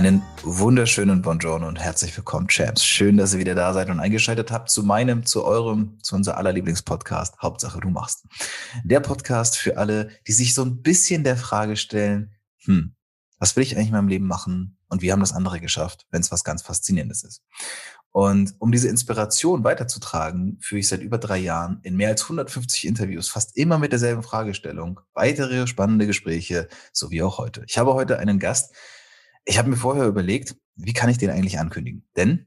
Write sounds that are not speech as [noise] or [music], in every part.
Einen wunderschönen Buongiorno und herzlich willkommen, Champs. Schön, dass ihr wieder da seid und eingeschaltet habt zu meinem, zu eurem, zu unser aller Lieblingspodcast. Hauptsache, du machst. Der Podcast für alle, die sich so ein bisschen der Frage stellen, hm, was will ich eigentlich in meinem Leben machen und wie haben das andere geschafft, wenn es was ganz Faszinierendes ist. Und um diese Inspiration weiterzutragen, führe ich seit über drei Jahren in mehr als 150 Interviews fast immer mit derselben Fragestellung weitere spannende Gespräche, so wie auch heute. Ich habe heute einen Gast, ich habe mir vorher überlegt, wie kann ich den eigentlich ankündigen? Denn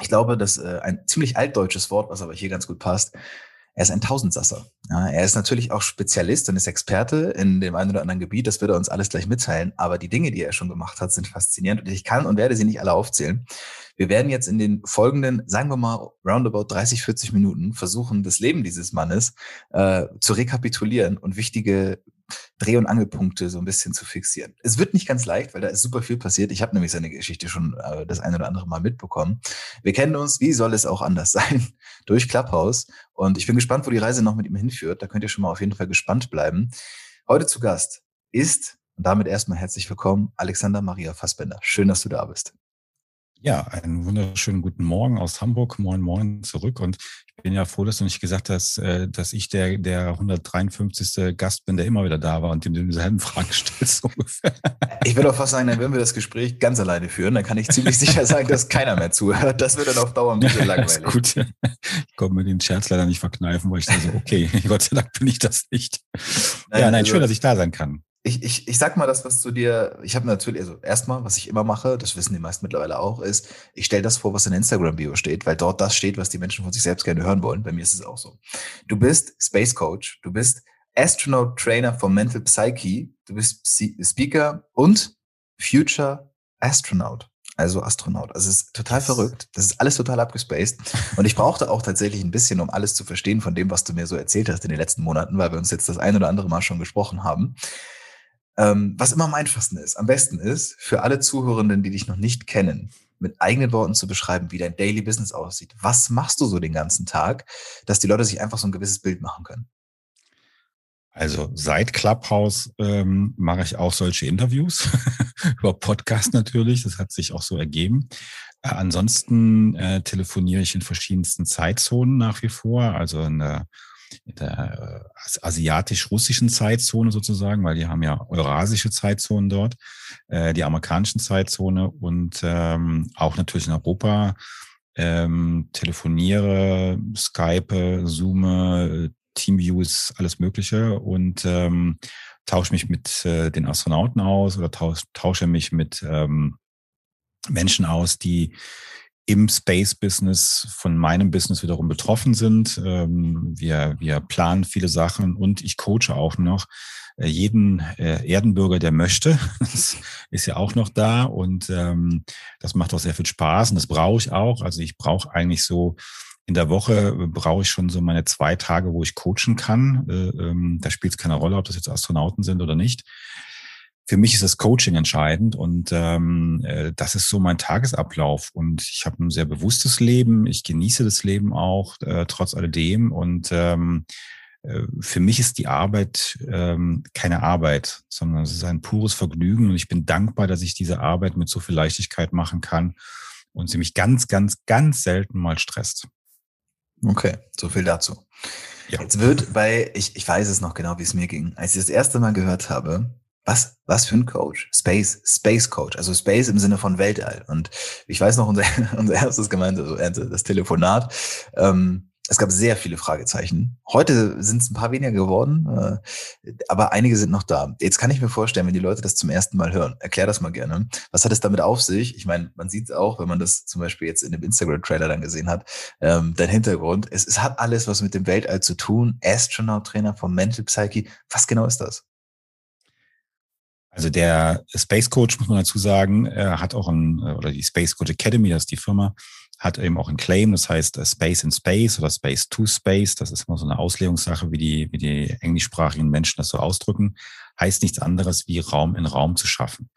ich glaube, dass äh, ein ziemlich altdeutsches Wort, was aber hier ganz gut passt, er ist ein Tausendsasser. Ja, er ist natürlich auch Spezialist und ist Experte in dem einen oder anderen Gebiet. Das wird er uns alles gleich mitteilen. Aber die Dinge, die er schon gemacht hat, sind faszinierend. Und ich kann und werde sie nicht alle aufzählen. Wir werden jetzt in den folgenden, sagen wir mal, roundabout 30, 40 Minuten versuchen, das Leben dieses Mannes äh, zu rekapitulieren und wichtige Dreh- und Angelpunkte so ein bisschen zu fixieren. Es wird nicht ganz leicht, weil da ist super viel passiert. Ich habe nämlich seine Geschichte schon äh, das eine oder andere Mal mitbekommen. Wir kennen uns, wie soll es auch anders [laughs] sein, durch Clubhouse. Und ich bin gespannt, wo die Reise noch mit ihm hinführt. Da könnt ihr schon mal auf jeden Fall gespannt bleiben. Heute zu Gast ist, und damit erstmal herzlich willkommen, Alexander Maria Fassbender. Schön, dass du da bist. Ja, einen wunderschönen guten Morgen aus Hamburg. Moin, moin zurück. Und ich bin ja froh, dass du nicht gesagt hast, äh, dass ich der, der 153. Gast bin, der immer wieder da war und dem du dieselben [laughs] Fragen stellst ungefähr. Ich würde auch fast sagen, dann würden wir das Gespräch ganz alleine führen. Dann kann ich ziemlich sicher sagen, dass keiner mehr zuhört. Das wird dann auf Dauer ein [laughs] bisschen langweilig. ist gut. Ich konnte mir den Scherz leider nicht verkneifen, weil ich dachte so, okay, [laughs] Gott sei Dank bin ich das nicht. Nein, ja, nein, also, schön, dass ich da sein kann ich, ich, ich sag mal das, was zu dir, ich habe natürlich, also erstmal, was ich immer mache, das wissen die meisten mittlerweile auch, ist, ich stelle das vor, was in Instagram-Bio steht, weil dort das steht, was die Menschen von sich selbst gerne hören wollen. Bei mir ist es auch so. Du bist Space Coach, du bist Astronaut Trainer for Mental Psyche, du bist Speaker und Future Astronaut. Also Astronaut. Also es ist total verrückt. Das ist alles total abgespaced. [laughs] Und ich brauchte auch tatsächlich ein bisschen, um alles zu verstehen von dem, was du mir so erzählt hast in den letzten Monaten, weil wir uns jetzt das ein oder andere Mal schon gesprochen haben. Ähm, was immer am einfachsten ist, am besten ist, für alle Zuhörenden, die dich noch nicht kennen, mit eigenen Worten zu beschreiben, wie dein Daily Business aussieht. Was machst du so den ganzen Tag, dass die Leute sich einfach so ein gewisses Bild machen können? Also seit Clubhouse ähm, mache ich auch solche Interviews [laughs] über Podcast natürlich. Das hat sich auch so ergeben. Äh, ansonsten äh, telefoniere ich in verschiedensten Zeitzonen nach wie vor, also in der in der äh, asiatisch-russischen Zeitzone sozusagen, weil die haben ja eurasische Zeitzonen dort, äh, die amerikanischen Zeitzone. Und ähm, auch natürlich in Europa ähm, telefoniere, Skype, Zoome, Teamviews, alles Mögliche. Und ähm, tausche mich mit äh, den Astronauten aus oder tausche, tausche mich mit ähm, Menschen aus, die im Space-Business von meinem Business wiederum betroffen sind. Ähm, wir, wir planen viele Sachen und ich coache auch noch äh, jeden äh, Erdenbürger, der möchte. [laughs] Das ist ja auch noch da und ähm, das macht auch sehr viel Spaß und das brauche ich auch. Also ich brauche eigentlich so in der Woche brauche ich schon so meine zwei Tage, wo ich coachen kann. Äh, ähm, da spielt es keine Rolle, ob das jetzt Astronauten sind oder nicht für mich ist das Coaching entscheidend und ähm, äh, das ist so mein Tagesablauf. Und ich habe ein sehr bewusstes Leben, ich genieße das Leben auch äh, trotz alledem. Und ähm, äh, für mich ist die Arbeit ähm, keine Arbeit, sondern es ist ein pures Vergnügen. Und ich bin dankbar, dass ich diese Arbeit mit so viel Leichtigkeit machen kann und sie mich ganz, ganz, ganz selten mal stresst. Okay, so viel dazu. Ja. Jetzt wird bei, ich, ich weiß es noch genau, wie es mir ging. Als ich das erste Mal gehört habe, was, was für ein Coach? Space, Space Coach, also Space im Sinne von Weltall. Und ich weiß noch, unser, [laughs] unser erstes Gemeinde, also das Telefonat, ähm, es gab sehr viele Fragezeichen. Heute sind es ein paar weniger geworden, äh, aber einige sind noch da. Jetzt kann ich mir vorstellen, wenn die Leute das zum ersten Mal hören, erklär das mal gerne. Was hat es damit auf sich? Ich meine, man sieht es auch, wenn man das zum Beispiel jetzt in dem Instagram-Trailer dann gesehen hat, ähm, dein Hintergrund. Es, es hat alles was mit dem Weltall zu tun. Astronaut-Trainer vom Mental Psyche. Was genau ist das? Also der Space Coach, muss man dazu sagen, hat auch ein, oder die Space Coach Academy, das ist die Firma, hat eben auch ein Claim, das heißt äh, Space in Space oder Space to Space. Das ist immer so eine Auslegungssache, wie die, wie die englischsprachigen Menschen das so ausdrücken. Heißt nichts anderes, wie Raum in Raum zu schaffen.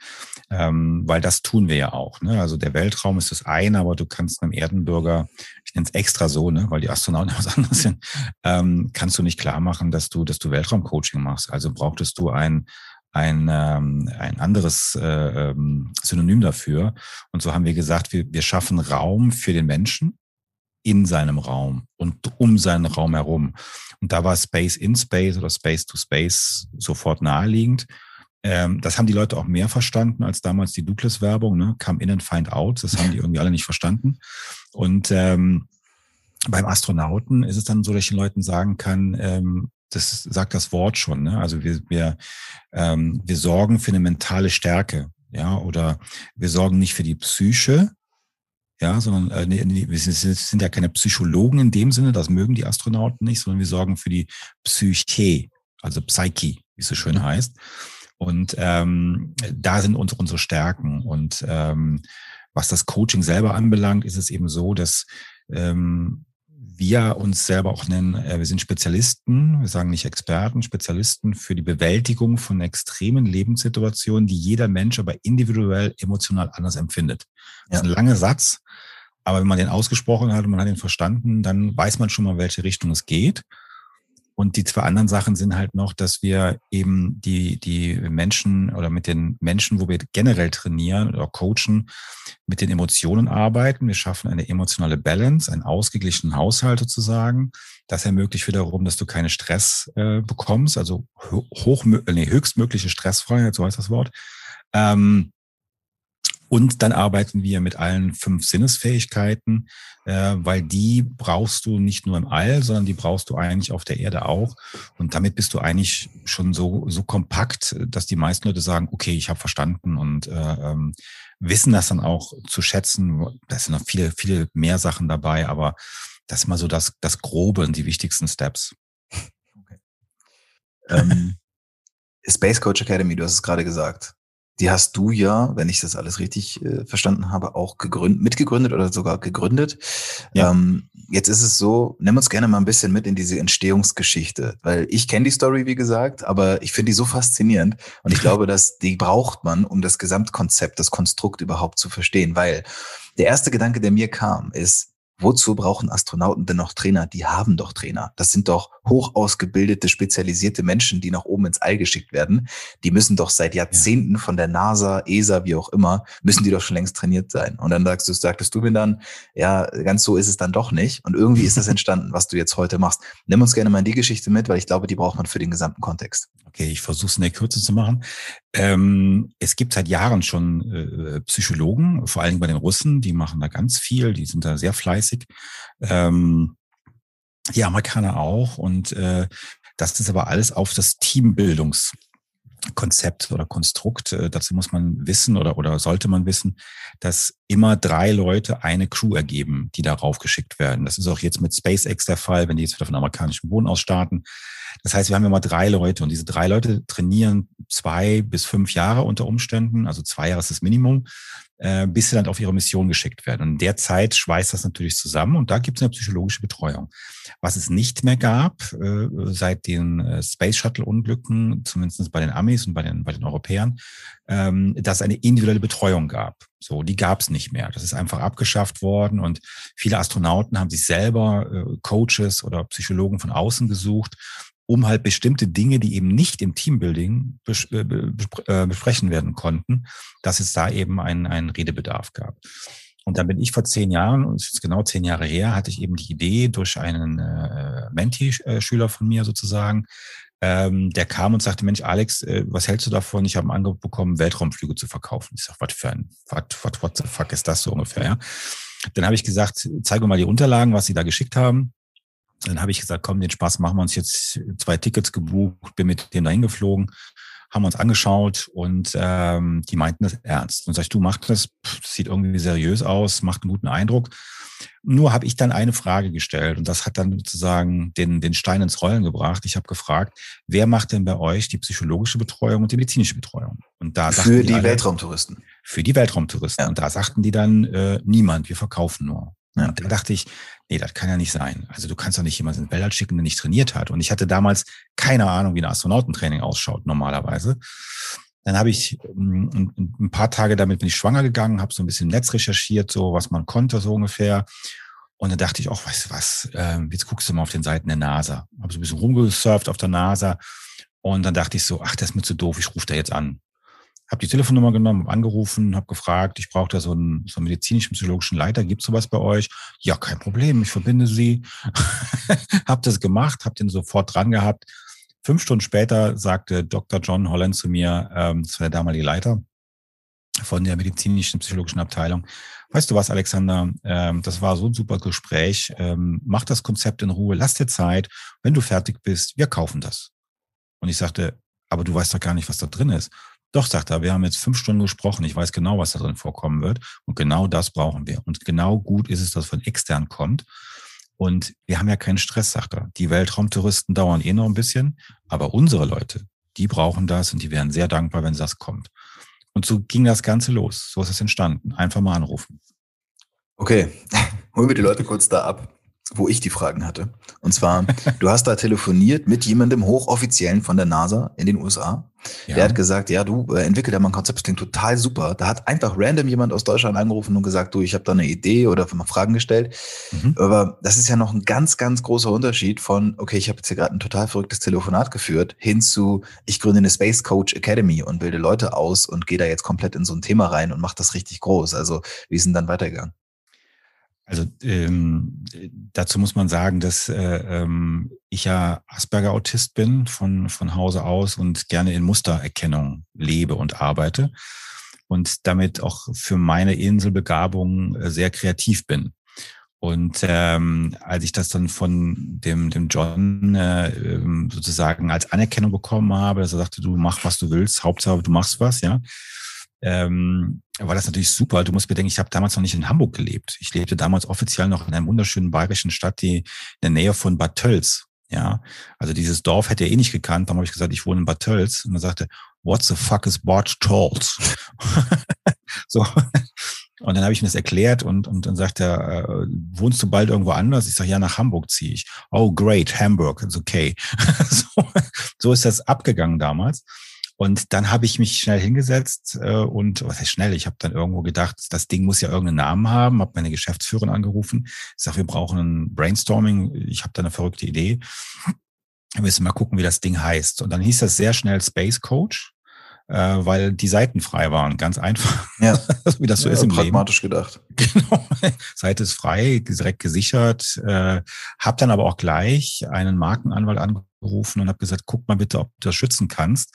Ähm, weil das tun wir ja auch. Ne? Also der Weltraum ist das eine, aber du kannst einem Erdenbürger, ich nenne es extra so, ne, weil die Astronauten was anderes sind, ähm, kannst du nicht klar machen, dass du, dass du Weltraumcoaching machst. Also brauchtest du ein ein, ähm, ein anderes äh, ähm, Synonym dafür. Und so haben wir gesagt, wir, wir schaffen Raum für den Menschen in seinem Raum und um seinen Raum herum. Und da war Space in Space oder Space to Space sofort naheliegend. Ähm, das haben die Leute auch mehr verstanden als damals die Douglas-Werbung, ne? Come in and find out. Das haben die irgendwie alle nicht verstanden. Und ähm, beim Astronauten ist es dann so, dass ich den Leuten sagen kann, ähm, das sagt das Wort schon. Ne? Also wir, wir, ähm, wir sorgen für eine mentale Stärke, ja, oder wir sorgen nicht für die Psyche, ja, sondern äh, nee, nee, wir sind, ja keine Psychologen in dem Sinne, das mögen die Astronauten nicht, sondern wir sorgen für die Psyche, also Psyche, wie es so schön heißt. Und ähm, da sind uns unsere Stärken. Und ähm, was das Coaching selber anbelangt, ist es eben so, dass ähm, wir uns selber auch nennen, äh, wir sind Spezialisten, wir sagen nicht Experten, Spezialisten für die Bewältigung von extremen Lebenssituationen, die jeder Mensch aber individuell emotional anders empfindet. Das ist ein langer Satz, aber wenn man den ausgesprochen hat und man hat ihn verstanden, dann weiß man schon mal, welche Richtung es geht. Und die zwei anderen Sachen sind halt noch, dass wir eben die, die Menschen oder mit den Menschen, wo wir generell trainieren oder coachen, mit den Emotionen arbeiten. Wir schaffen eine emotionale Balance, einen ausgeglichenen Haushalt sozusagen. Das ermöglicht wiederum, dass du keine Stress äh, bekommst, also hoch, nee, höchstmögliche Stressfreiheit, so heißt das Wort. Ähm, und dann arbeiten wir mit allen fünf Sinnesfähigkeiten, äh, weil die brauchst du nicht nur im All, sondern die brauchst du eigentlich auf der Erde auch. Und damit bist du eigentlich schon so, so kompakt, dass die meisten Leute sagen, okay, ich habe verstanden und äh, ähm, wissen das dann auch zu schätzen. Da sind noch viele, viele mehr Sachen dabei, aber das ist mal so das, das Grobe und die wichtigsten Steps. Okay. ähm, Space Coach Academy, du hast es gerade gesagt. Die hast du ja, wenn ich das alles richtig äh, verstanden habe, auch gegründet, mitgegründet oder sogar gegründet. Ja. Ähm, jetzt ist es so, nimm uns gerne mal ein bisschen mit in diese Entstehungsgeschichte, weil ich kenne die Story, wie gesagt, aber ich finde die so faszinierend und ich glaube, dass die braucht man, um das Gesamtkonzept, das Konstrukt überhaupt zu verstehen, weil der erste Gedanke, der mir kam, ist, Wozu brauchen Astronauten denn noch Trainer? Die haben doch Trainer. Das sind doch hoch ausgebildete, spezialisierte Menschen, die nach oben ins All geschickt werden. Die müssen doch seit Jahrzehnten von der NASA, ESA, wie auch immer, müssen die doch schon längst trainiert sein. Und dann sagst du, sagtest du mir dann, ja, ganz so ist es dann doch nicht. Und irgendwie ist das [laughs] entstanden, was du jetzt heute machst. Nimm uns gerne mal in die Geschichte mit, weil ich glaube, die braucht man für den gesamten Kontext. Okay, ich versuche es in der Kürze zu machen. Ähm, es gibt seit Jahren schon äh, Psychologen, vor allem bei den Russen, die machen da ganz viel, die sind da sehr fleißig. Ähm, die Amerikaner auch. Und äh, das ist aber alles auf das Teambildungs Konzept oder Konstrukt. Äh, dazu muss man wissen oder, oder sollte man wissen, dass immer drei Leute eine Crew ergeben, die darauf geschickt werden. Das ist auch jetzt mit SpaceX der Fall, wenn die jetzt wieder von amerikanischem Boden aus starten. Das heißt, wir haben immer drei Leute und diese drei Leute trainieren zwei bis fünf Jahre unter Umständen, also zwei Jahre ist das Minimum, äh, bis sie dann auf ihre Mission geschickt werden. Und in der Zeit schweißt das natürlich zusammen und da gibt es eine psychologische Betreuung. Was es nicht mehr gab äh, seit den äh, Space Shuttle-Unglücken, zumindest bei den Amis und bei den, bei den Europäern, ähm, dass es eine individuelle Betreuung gab. So, die gab es nicht mehr. Das ist einfach abgeschafft worden und viele Astronauten haben sich selber äh, Coaches oder Psychologen von außen gesucht, um halt bestimmte Dinge, die eben nicht im Teambuilding bes äh, besprechen werden konnten, dass es da eben einen, einen Redebedarf gab. Und dann bin ich vor zehn Jahren, und es ist genau zehn Jahre her, hatte ich eben die Idee durch einen äh, Menti-Schüler von mir sozusagen, ähm, der kam und sagte, Mensch, Alex, äh, was hältst du davon? Ich habe ein Angebot bekommen, Weltraumflüge zu verkaufen. Ich sage, was für ein, what, what, what the fuck ist das so ungefähr, ja? Dann habe ich gesagt, zeige mal die Unterlagen, was sie da geschickt haben. Dann habe ich gesagt, komm, den Spaß machen wir uns jetzt zwei Tickets gebucht, bin mit dem dahin geflogen, haben uns angeschaut und ähm, die meinten das ernst. Und sag ich, du mach das, das sieht irgendwie seriös aus, macht einen guten Eindruck. Nur habe ich dann eine Frage gestellt und das hat dann sozusagen den, den Stein ins Rollen gebracht. Ich habe gefragt, wer macht denn bei euch die psychologische Betreuung und die medizinische Betreuung? Und da für die alle, Weltraumtouristen. Für die Weltraumtouristen. Ja. Und da sagten die dann, äh, niemand, wir verkaufen nur. Ja. Und da dachte ich, nee, das kann ja nicht sein. Also du kannst doch nicht jemanden in Weltall schicken, der nicht trainiert hat. Und ich hatte damals keine Ahnung, wie ein Astronautentraining ausschaut normalerweise. Dann habe ich ähm, ein, paar Tage damit bin ich schwanger gegangen, habe so ein bisschen im Netz recherchiert, so was man konnte, so ungefähr. Und dann dachte ich auch, weißt du was, äh, jetzt guckst du mal auf den Seiten der NASA. Habe so ein bisschen rumgesurft auf der NASA. Und dann dachte ich so, ach, das ist mir zu doof, ich rufe da jetzt an. Habe die Telefonnummer genommen, angerufen, habe gefragt, ich brauche da so einen, so einen medizinischen, psychologischen Leiter. Gibt es sowas bei euch? Ja, kein Problem, ich verbinde sie. [laughs] habe das gemacht, habe den sofort dran gehabt. Fünf Stunden später sagte Dr. John Holland zu mir, ähm, das war der damalige Leiter von der medizinischen psychologischen Abteilung. Weißt du was, Alexander? Ähm, das war so ein super Gespräch. Ähm, mach das Konzept in Ruhe, lass dir Zeit. Wenn du fertig bist, wir kaufen das. Und ich sagte, aber du weißt doch gar nicht, was da drin ist. Doch, sagt er, wir haben jetzt fünf Stunden gesprochen. Ich weiß genau, was da drin vorkommen wird. Und genau das brauchen wir. Und genau gut ist es, dass es von extern kommt. Und wir haben ja keinen Stress, sagt er. Die Weltraumtouristen dauern eh noch ein bisschen, aber unsere Leute, die brauchen das und die wären sehr dankbar, wenn das kommt. Und so ging das Ganze los. So ist es entstanden. Einfach mal anrufen. Okay, [laughs] holen wir die Leute kurz da ab wo ich die Fragen hatte. Und zwar, [laughs] du hast da telefoniert mit jemandem Hochoffiziellen von der NASA in den USA. Ja. Der hat gesagt, ja, du äh, entwickel da mal ein Konzept, das klingt total super. Da hat einfach random jemand aus Deutschland angerufen und gesagt, du, ich habe da eine Idee oder mal Fragen gestellt. Mhm. Aber das ist ja noch ein ganz, ganz großer Unterschied von, okay, ich habe jetzt hier gerade ein total verrücktes Telefonat geführt, hin zu, ich gründe eine Space Coach Academy und bilde Leute aus und gehe da jetzt komplett in so ein Thema rein und mache das richtig groß. Also, wie ist denn dann weitergegangen? Also ähm, dazu muss man sagen, dass äh, ähm, ich ja Asperger-Autist bin von, von Hause aus und gerne in Mustererkennung lebe und arbeite und damit auch für meine Inselbegabung äh, sehr kreativ bin. Und ähm, als ich das dann von dem, dem John äh, ähm, sozusagen als Anerkennung bekommen habe, dass er sagte, du mach, was du willst, Hauptsache du machst was, ja, ähm, war das natürlich super. Du musst bedenken, ich habe damals noch nicht in Hamburg gelebt. Ich lebte damals offiziell noch in einer wunderschönen bayerischen Stadt, die in der Nähe von Bad Tölz. Ja, also dieses Dorf hätte er eh nicht gekannt. Dann habe ich gesagt, ich wohne in Bad Tölz. Und er sagte, what the fuck is Bad Tölz? [laughs] so. Und dann habe ich ihm das erklärt und, und dann sagt er, äh, wohnst du bald irgendwo anders? Ich sage, ja, nach Hamburg ziehe ich. Oh, great, Hamburg, ist okay. [laughs] so, so ist das abgegangen damals. Und dann habe ich mich schnell hingesetzt äh, und, was heißt schnell, ich habe dann irgendwo gedacht, das Ding muss ja irgendeinen Namen haben, habe meine Geschäftsführerin angerufen, ich sage, wir brauchen ein Brainstorming, ich habe da eine verrückte Idee. Wir müssen mal gucken, wie das Ding heißt. Und dann hieß das sehr schnell Space Coach, äh, weil die Seiten frei waren, ganz einfach. Ja. [laughs] wie das so ja, ist im pragmatisch Leben. gedacht. [laughs] Genau. Seite ist frei, direkt gesichert. Äh, habe dann aber auch gleich einen Markenanwalt angerufen und habe gesagt, guck mal bitte, ob du das schützen kannst.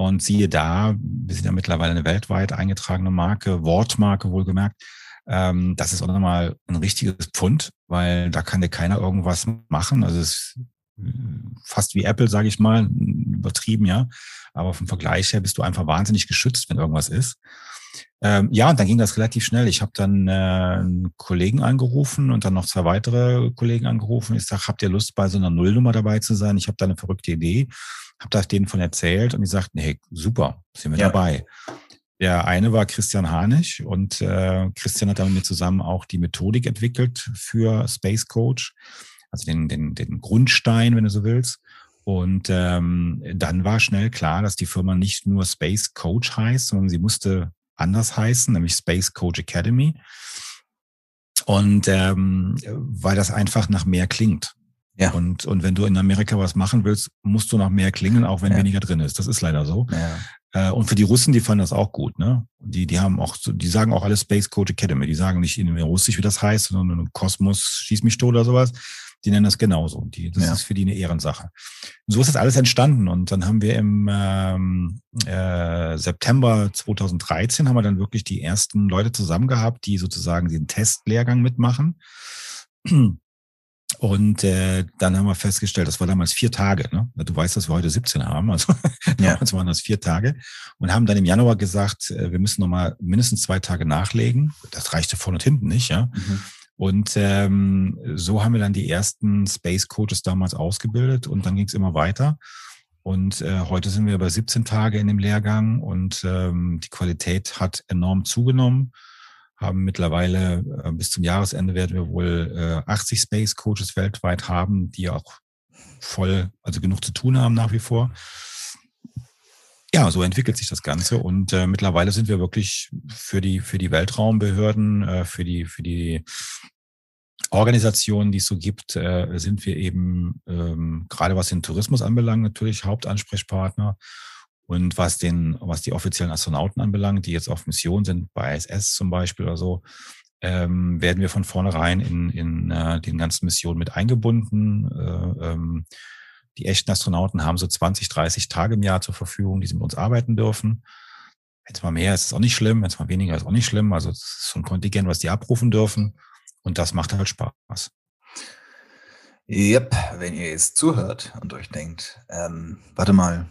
Und siehe da, wir sind ja mittlerweile eine weltweit eingetragene Marke, Wortmarke wohlgemerkt. Ähm, das ist auch nochmal ein richtiges Pfund, weil da kann dir keiner irgendwas machen. Also es ist fast wie Apple, sage ich mal, übertrieben, ja. Aber vom Vergleich her bist du einfach wahnsinnig geschützt, wenn irgendwas ist. Ähm, ja, und dann ging das relativ schnell. Ich habe dann äh, einen Kollegen angerufen und dann noch zwei weitere Kollegen angerufen. Ich sage, habt ihr Lust, bei so einer Nullnummer dabei zu sein? Ich habe da eine verrückte Idee habe das denen von erzählt und die sagten, hey, super, sind wir ja. dabei. Der eine war Christian Hanisch und äh, Christian hat dann mit mir zusammen auch die Methodik entwickelt für Space Coach, also den, den, den Grundstein, wenn du so willst. Und ähm, dann war schnell klar, dass die Firma nicht nur Space Coach heißt, sondern sie musste anders heißen, nämlich Space Coach Academy. Und ähm, weil das einfach nach mehr klingt. Ja. Und, und wenn du in Amerika was machen willst, musst du nach mehr klingeln, auch wenn ja. weniger drin ist. Das ist leider so. Ja. Äh, und für die Russen, die fanden das auch gut, ne? Die, die haben auch, die sagen auch alle Space Coach Academy. Die sagen nicht in Russisch, wie das heißt, sondern Kosmos, schieß mich tot oder sowas. Die nennen das genauso. Die, das ja. ist für die eine Ehrensache. Und so ist das alles entstanden. Und dann haben wir im ähm, äh, September 2013 haben wir dann wirklich die ersten Leute zusammen gehabt, die sozusagen den Testlehrgang mitmachen. Und äh, dann haben wir festgestellt, das war damals vier Tage. Ne? Du weißt, dass wir heute 17 haben. Also [laughs] ja. damals waren das vier Tage. Und haben dann im Januar gesagt, äh, wir müssen nochmal mindestens zwei Tage nachlegen. Das reichte vorne und hinten nicht, ja. Mhm. Und ähm, so haben wir dann die ersten Space Coaches damals ausgebildet und dann ging es immer weiter. Und äh, heute sind wir über 17 Tage in dem Lehrgang und ähm, die Qualität hat enorm zugenommen haben mittlerweile äh, bis zum Jahresende werden wir wohl äh, 80 Space Coaches weltweit haben, die auch voll, also genug zu tun haben nach wie vor. Ja, so entwickelt sich das Ganze und äh, mittlerweile sind wir wirklich für die für die Weltraumbehörden, äh, für die für die Organisationen, die es so gibt, äh, sind wir eben ähm, gerade was den Tourismus anbelangt natürlich Hauptansprechpartner und was den, was die offiziellen Astronauten anbelangt, die jetzt auf Mission sind, bei ISS zum Beispiel oder so, ähm, werden wir von vornherein in, in äh, den ganzen Missionen mit eingebunden. Äh, ähm, die echten Astronauten haben so 20, 30 Tage im Jahr zur Verfügung, die sie mit uns arbeiten dürfen. Wenn es mal mehr ist, ist es auch nicht schlimm. Wenn es mal weniger ist, auch nicht schlimm. Also es ist so ein Kontingent, was die abrufen dürfen. Und das macht halt Spaß. Yep, wenn ihr jetzt zuhört und euch denkt, ähm, warte mal,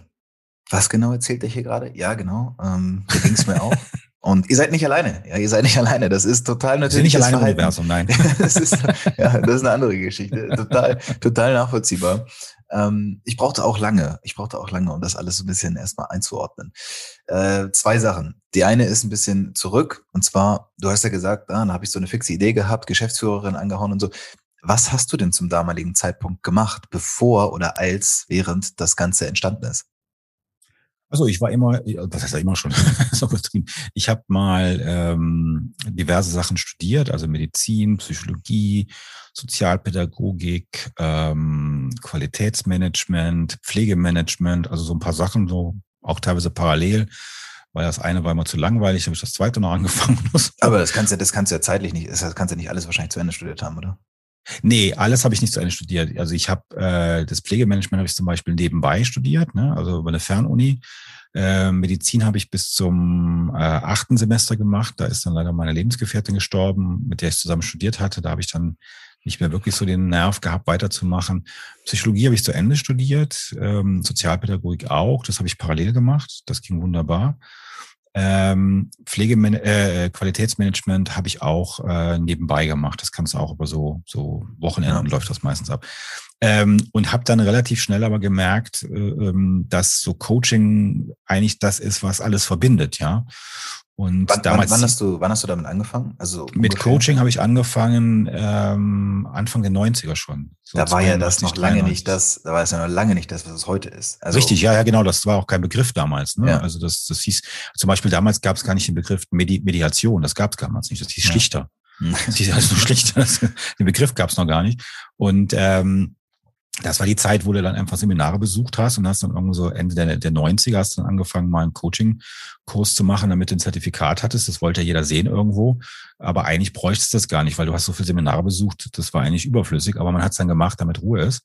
was genau erzählt er hier gerade? Ja, genau. Ähm, so ging es mir auch. [laughs] Und ihr seid nicht alleine. Ja, ihr seid nicht alleine. Das ist total natürlich. nicht alleine im Universum, nein. [laughs] das ist, ja, das ist eine andere Geschichte. Total, total nachvollziehbar. Ähm, ich brauchte auch lange. Ich brauchte auch lange, um das alles so ein bisschen erstmal einzuordnen. Äh, zwei Sachen. Die eine ist ein bisschen zurück. Und zwar, du hast ja gesagt, ah, da habe ich so eine fixe Idee gehabt, Geschäftsführerin angehauen und so. Was hast du denn zum damaligen Zeitpunkt gemacht, bevor oder als, während das Ganze entstanden ist? Also ich war immer, was heißt ja immer schon, [laughs] so übertrieben. Ich habe mal ähm, diverse Sachen studiert, also Medizin, Psychologie, Sozialpädagogik, ähm, Qualitätsmanagement, Pflegemanagement, also so ein paar Sachen, so auch teilweise parallel. Weil das eine war immer zu langweilig, habe ich das zweite noch [laughs] angefangen. Aber das kannst du, das kannst du ja zeitlich nicht, das kannst du nicht alles wahrscheinlich zu Ende studiert haben, oder? Nee, alles habe ich nicht zu Ende studiert. Also ich habe äh, das Pflegemanagement habe ich zum Beispiel nebenbei studiert, ne? also über eine Fernuni. Äh, Medizin habe ich bis zum äh, achten Semester gemacht. Da ist dann leider meine Lebensgefährtin gestorben, mit der ich zusammen studiert hatte. Da habe ich dann nicht mehr wirklich so den Nerv gehabt, weiterzumachen. Psychologie habe ich zu Ende studiert, ähm, Sozialpädagogik auch. Das habe ich parallel gemacht. Das ging wunderbar. Ähm, Pflegeman äh, Qualitätsmanagement habe ich auch äh, nebenbei gemacht. Das kannst du auch über so, so Wochenenden ja. läuft das meistens ab. Ähm, und habe dann relativ schnell aber gemerkt, äh, ähm, dass so Coaching eigentlich das ist, was alles verbindet, ja. Und wann, damals, wann, hast du, wann hast du damit angefangen? Also mit ungefähr? Coaching habe ich angefangen ähm, Anfang der 90er schon. So da war ja das noch lange nicht das, da war es ja noch lange nicht das, was es heute ist. Also, Richtig, ja, ja, genau. Das war auch kein Begriff damals. Ne? Ja. Also das, das hieß, zum Beispiel damals gab es gar nicht den Begriff Medi Mediation, das gab es damals nicht. Das hieß Schlichter. Ja. Das hieß also [laughs] Schlichter. den Begriff gab es noch gar nicht. Und ähm, das war die Zeit, wo du dann einfach Seminare besucht hast und hast dann irgendwo so Ende der, der 90er hast dann angefangen, mal einen Coaching-Kurs zu machen, damit du ein Zertifikat hattest. Das wollte ja jeder sehen irgendwo. Aber eigentlich bräuchtest du das gar nicht, weil du hast so viele Seminare besucht. Das war eigentlich überflüssig, aber man hat es dann gemacht, damit Ruhe ist.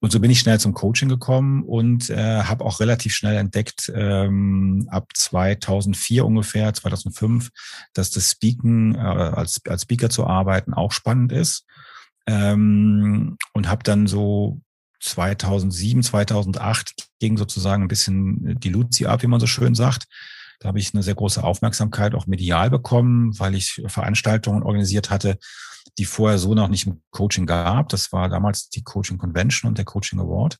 Und so bin ich schnell zum Coaching gekommen und äh, habe auch relativ schnell entdeckt, ähm, ab 2004 ungefähr, 2005, dass das Speaken, äh, als, als Speaker zu arbeiten, auch spannend ist ähm, und habe dann so 2007, 2008 ging sozusagen ein bisschen die Luzi ab, wie man so schön sagt. Da habe ich eine sehr große Aufmerksamkeit auch medial bekommen, weil ich Veranstaltungen organisiert hatte, die vorher so noch nicht im Coaching gab. Das war damals die Coaching Convention und der Coaching Award.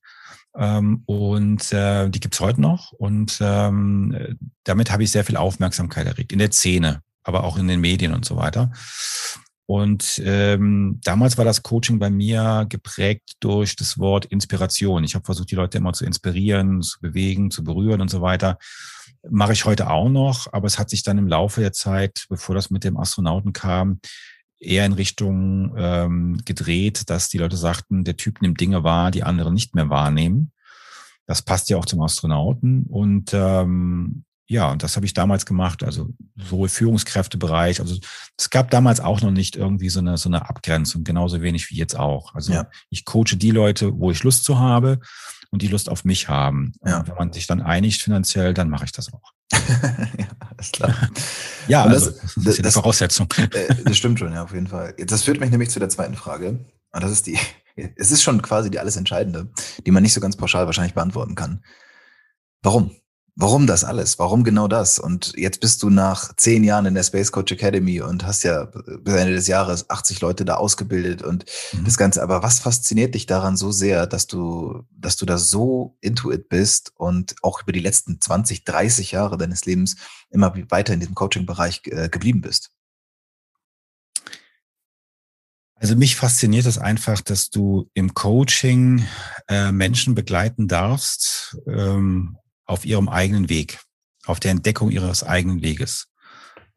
Ähm, und äh, die gibt's heute noch. Und ähm, damit habe ich sehr viel Aufmerksamkeit erregt in der Szene, aber auch in den Medien und so weiter. Und ähm, damals war das Coaching bei mir geprägt durch das Wort Inspiration. Ich habe versucht, die Leute immer zu inspirieren, zu bewegen, zu berühren und so weiter. Mache ich heute auch noch, aber es hat sich dann im Laufe der Zeit, bevor das mit dem Astronauten kam, eher in Richtung ähm, gedreht, dass die Leute sagten, der Typ nimmt Dinge wahr, die andere nicht mehr wahrnehmen. Das passt ja auch zum Astronauten. Und ähm, ja, und das habe ich damals gemacht, also sowohl Führungskräftebereich, also es gab damals auch noch nicht irgendwie so eine, so eine Abgrenzung, genauso wenig wie jetzt auch. Also ja. ich coache die Leute, wo ich Lust zu habe und die Lust auf mich haben. Ja. Und wenn man sich dann einigt finanziell, dann mache ich das auch. [laughs] ja, ist klar. [laughs] ja, also, das, das, ist ja die Voraussetzung. [laughs] Äh, das stimmt schon, ja, auf jeden Fall. Das führt mich nämlich zu der zweiten Frage. Und das ist die, es ist schon quasi die alles Entscheidende, die man nicht so ganz pauschal wahrscheinlich beantworten kann. Warum? Warum das alles? Warum genau das? Und jetzt bist du nach zehn Jahren in der Space Coach Academy und hast ja bis Ende des Jahres 80 Leute da ausgebildet und mhm. das Ganze. Aber was fasziniert dich daran so sehr, dass du, dass du da so into it bist und auch über die letzten 20, 30 Jahre deines Lebens immer weiter in diesem Coaching-Bereich äh, geblieben bist? Also mich fasziniert es einfach, dass du im Coaching äh, Menschen begleiten darfst, ähm, auf ihrem eigenen Weg, auf der Entdeckung ihres eigenen Weges.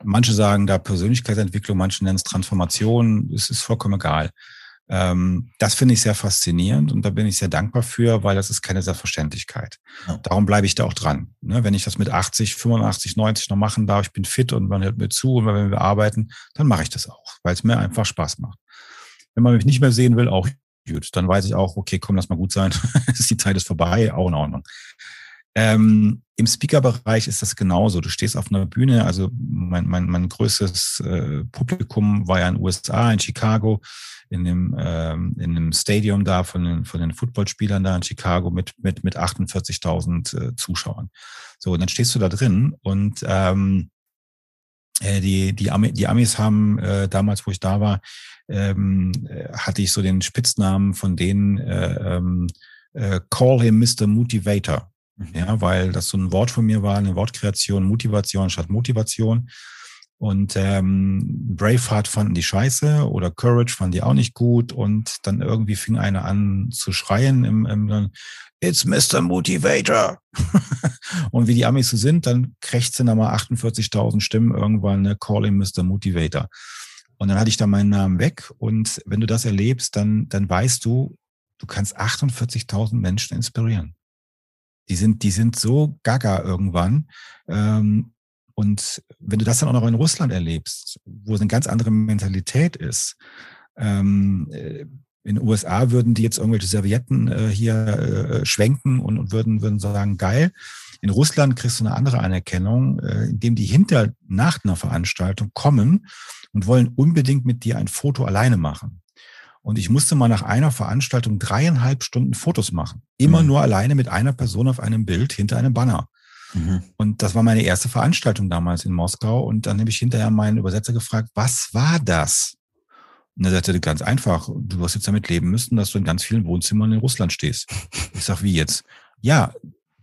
Manche sagen da Persönlichkeitsentwicklung, manche nennen es Transformation, es ist vollkommen egal. Ähm, das finde ich sehr faszinierend und da bin ich sehr dankbar für, weil das ist keine Selbstverständlichkeit. Ja. Darum bleibe ich da auch dran. Ne, wenn ich das mit 80, 85, 90 noch machen darf, ich bin fit und man hört mir zu und wenn wir arbeiten, dann mache ich das auch, weil es mir einfach Spaß macht. Wenn man mich nicht mehr sehen will, auch gut. Dann weiß ich auch, okay, komm, lass mal gut sein. [laughs] die Zeit ist vorbei, auch in Ordnung. Ähm, Im Speaker-Bereich ist das genauso. Du stehst auf einer Bühne, also mein, mein, mein größtes äh, Publikum war ja in den USA, in Chicago, in dem, ähm, in dem Stadium da von den, von den Footballspielern da in Chicago mit, mit, mit 48.000 äh, Zuschauern. So, und dann stehst du da drin und ähm, äh, die, die, Ami, die Amis haben äh, damals, wo ich da war, ähm, äh, hatte ich so den Spitznamen von denen, äh, ähm, äh, Call him Mr. Motivator. Ja, weil das so ein Wort von mir war, eine Wortkreation, Motivation statt Motivation. Und ähm, Braveheart fanden die scheiße oder Courage fanden die auch nicht gut. Und dann irgendwie fing einer an zu schreien im, im It's Mr. Motivator. [laughs] und wie die Amis so sind, dann krächzen da mal 48.000 Stimmen irgendwann, ne, call him Mr. Motivator. Und dann hatte ich da meinen Namen weg. Und wenn du das erlebst, dann, dann weißt du, du kannst 48.000 Menschen inspirieren. Die sind, die sind so gaga irgendwann. Ähm, und wenn du das dann auch noch in Russland erlebst, wo es eine ganz andere Mentalität ist, ähm, äh, in den USA würden die jetzt irgendwelche Servietten äh, hier äh, schwenken und, und würden, würden sagen, geil. In Russland kriegst du eine andere Anerkennung, äh, indem die hinter nach einer Veranstaltung kommen und wollen unbedingt mit dir ein Foto alleine machen. Und ich musste mal nach einer Veranstaltung dreieinhalb Stunden Fotos machen. Immer mhm. nur alleine mit einer Person auf einem Bild hinter einem Banner. Mhm. Und das war meine erste Veranstaltung damals in Moskau. Und dann habe ich hinterher meinen Übersetzer gefragt, was war das? Und er sagte ganz einfach, du wirst jetzt damit leben müssen, dass du in ganz vielen Wohnzimmern in Russland stehst. [laughs] Ich sag, wie jetzt? Ja,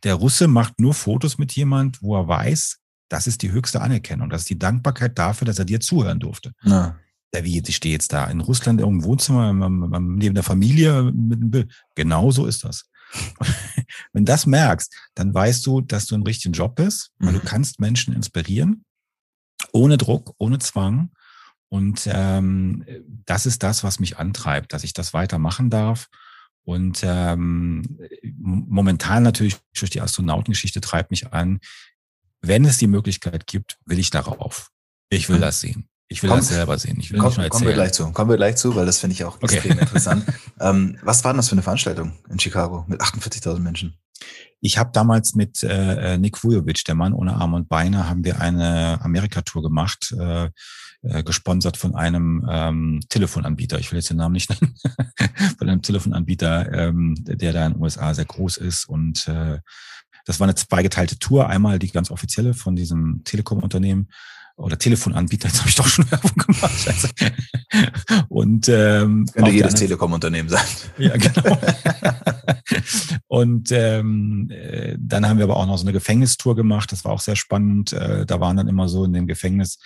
der Russe macht nur Fotos mit jemand, wo er weiß, das ist die höchste Anerkennung. Das ist die Dankbarkeit dafür, dass er dir zuhören durfte. Ja ja, wie, ich stehe jetzt da in Russland im Wohnzimmer neben der Familie mit einem Bild. Genau so ist das. [laughs] Wenn das merkst, dann weißt du, dass du im richtigen Job bist, weil mhm. du kannst Menschen inspirieren, ohne Druck, ohne Zwang. Und ähm, das ist das, was mich antreibt, dass ich das weitermachen darf. Und ähm, momentan natürlich durch die Astronautengeschichte treibt mich an, wenn es die Möglichkeit gibt, will ich darauf. Ich will mhm. das sehen. Ich will komm, das selber sehen. Ich will komm, nicht nur Kommen wir gleich zu. Kommen wir gleich zu, weil das finde ich auch okay. extrem [laughs] interessant. ähm, was war denn das für eine Veranstaltung in Chicago mit 48.000 Menschen? Ich habe damals mit äh, Nick Vujovic, der Mann ohne Arme und Beine, haben wir eine Amerika-Tour gemacht, äh, äh, gesponsert von einem ähm, Telefonanbieter. Ich will jetzt den Namen nicht nennen. [laughs] von einem Telefonanbieter, ähm, der da in den USA sehr groß ist. Und äh, das war eine zweigeteilte Tour. Einmal die ganz offizielle von diesem Telekom-Unternehmen oder Telefonanbieter, jetzt habe ich doch schon [laughs] Werbung gemacht. Scheiße. Und ähm, könnte jedes Telekom-Unternehmen sein. Ja, genau. [laughs] und ähm, äh, dann haben wir aber auch noch so eine Gefängnistour gemacht. Das war auch sehr spannend. Äh, da waren dann immer so in dem Gefängnis,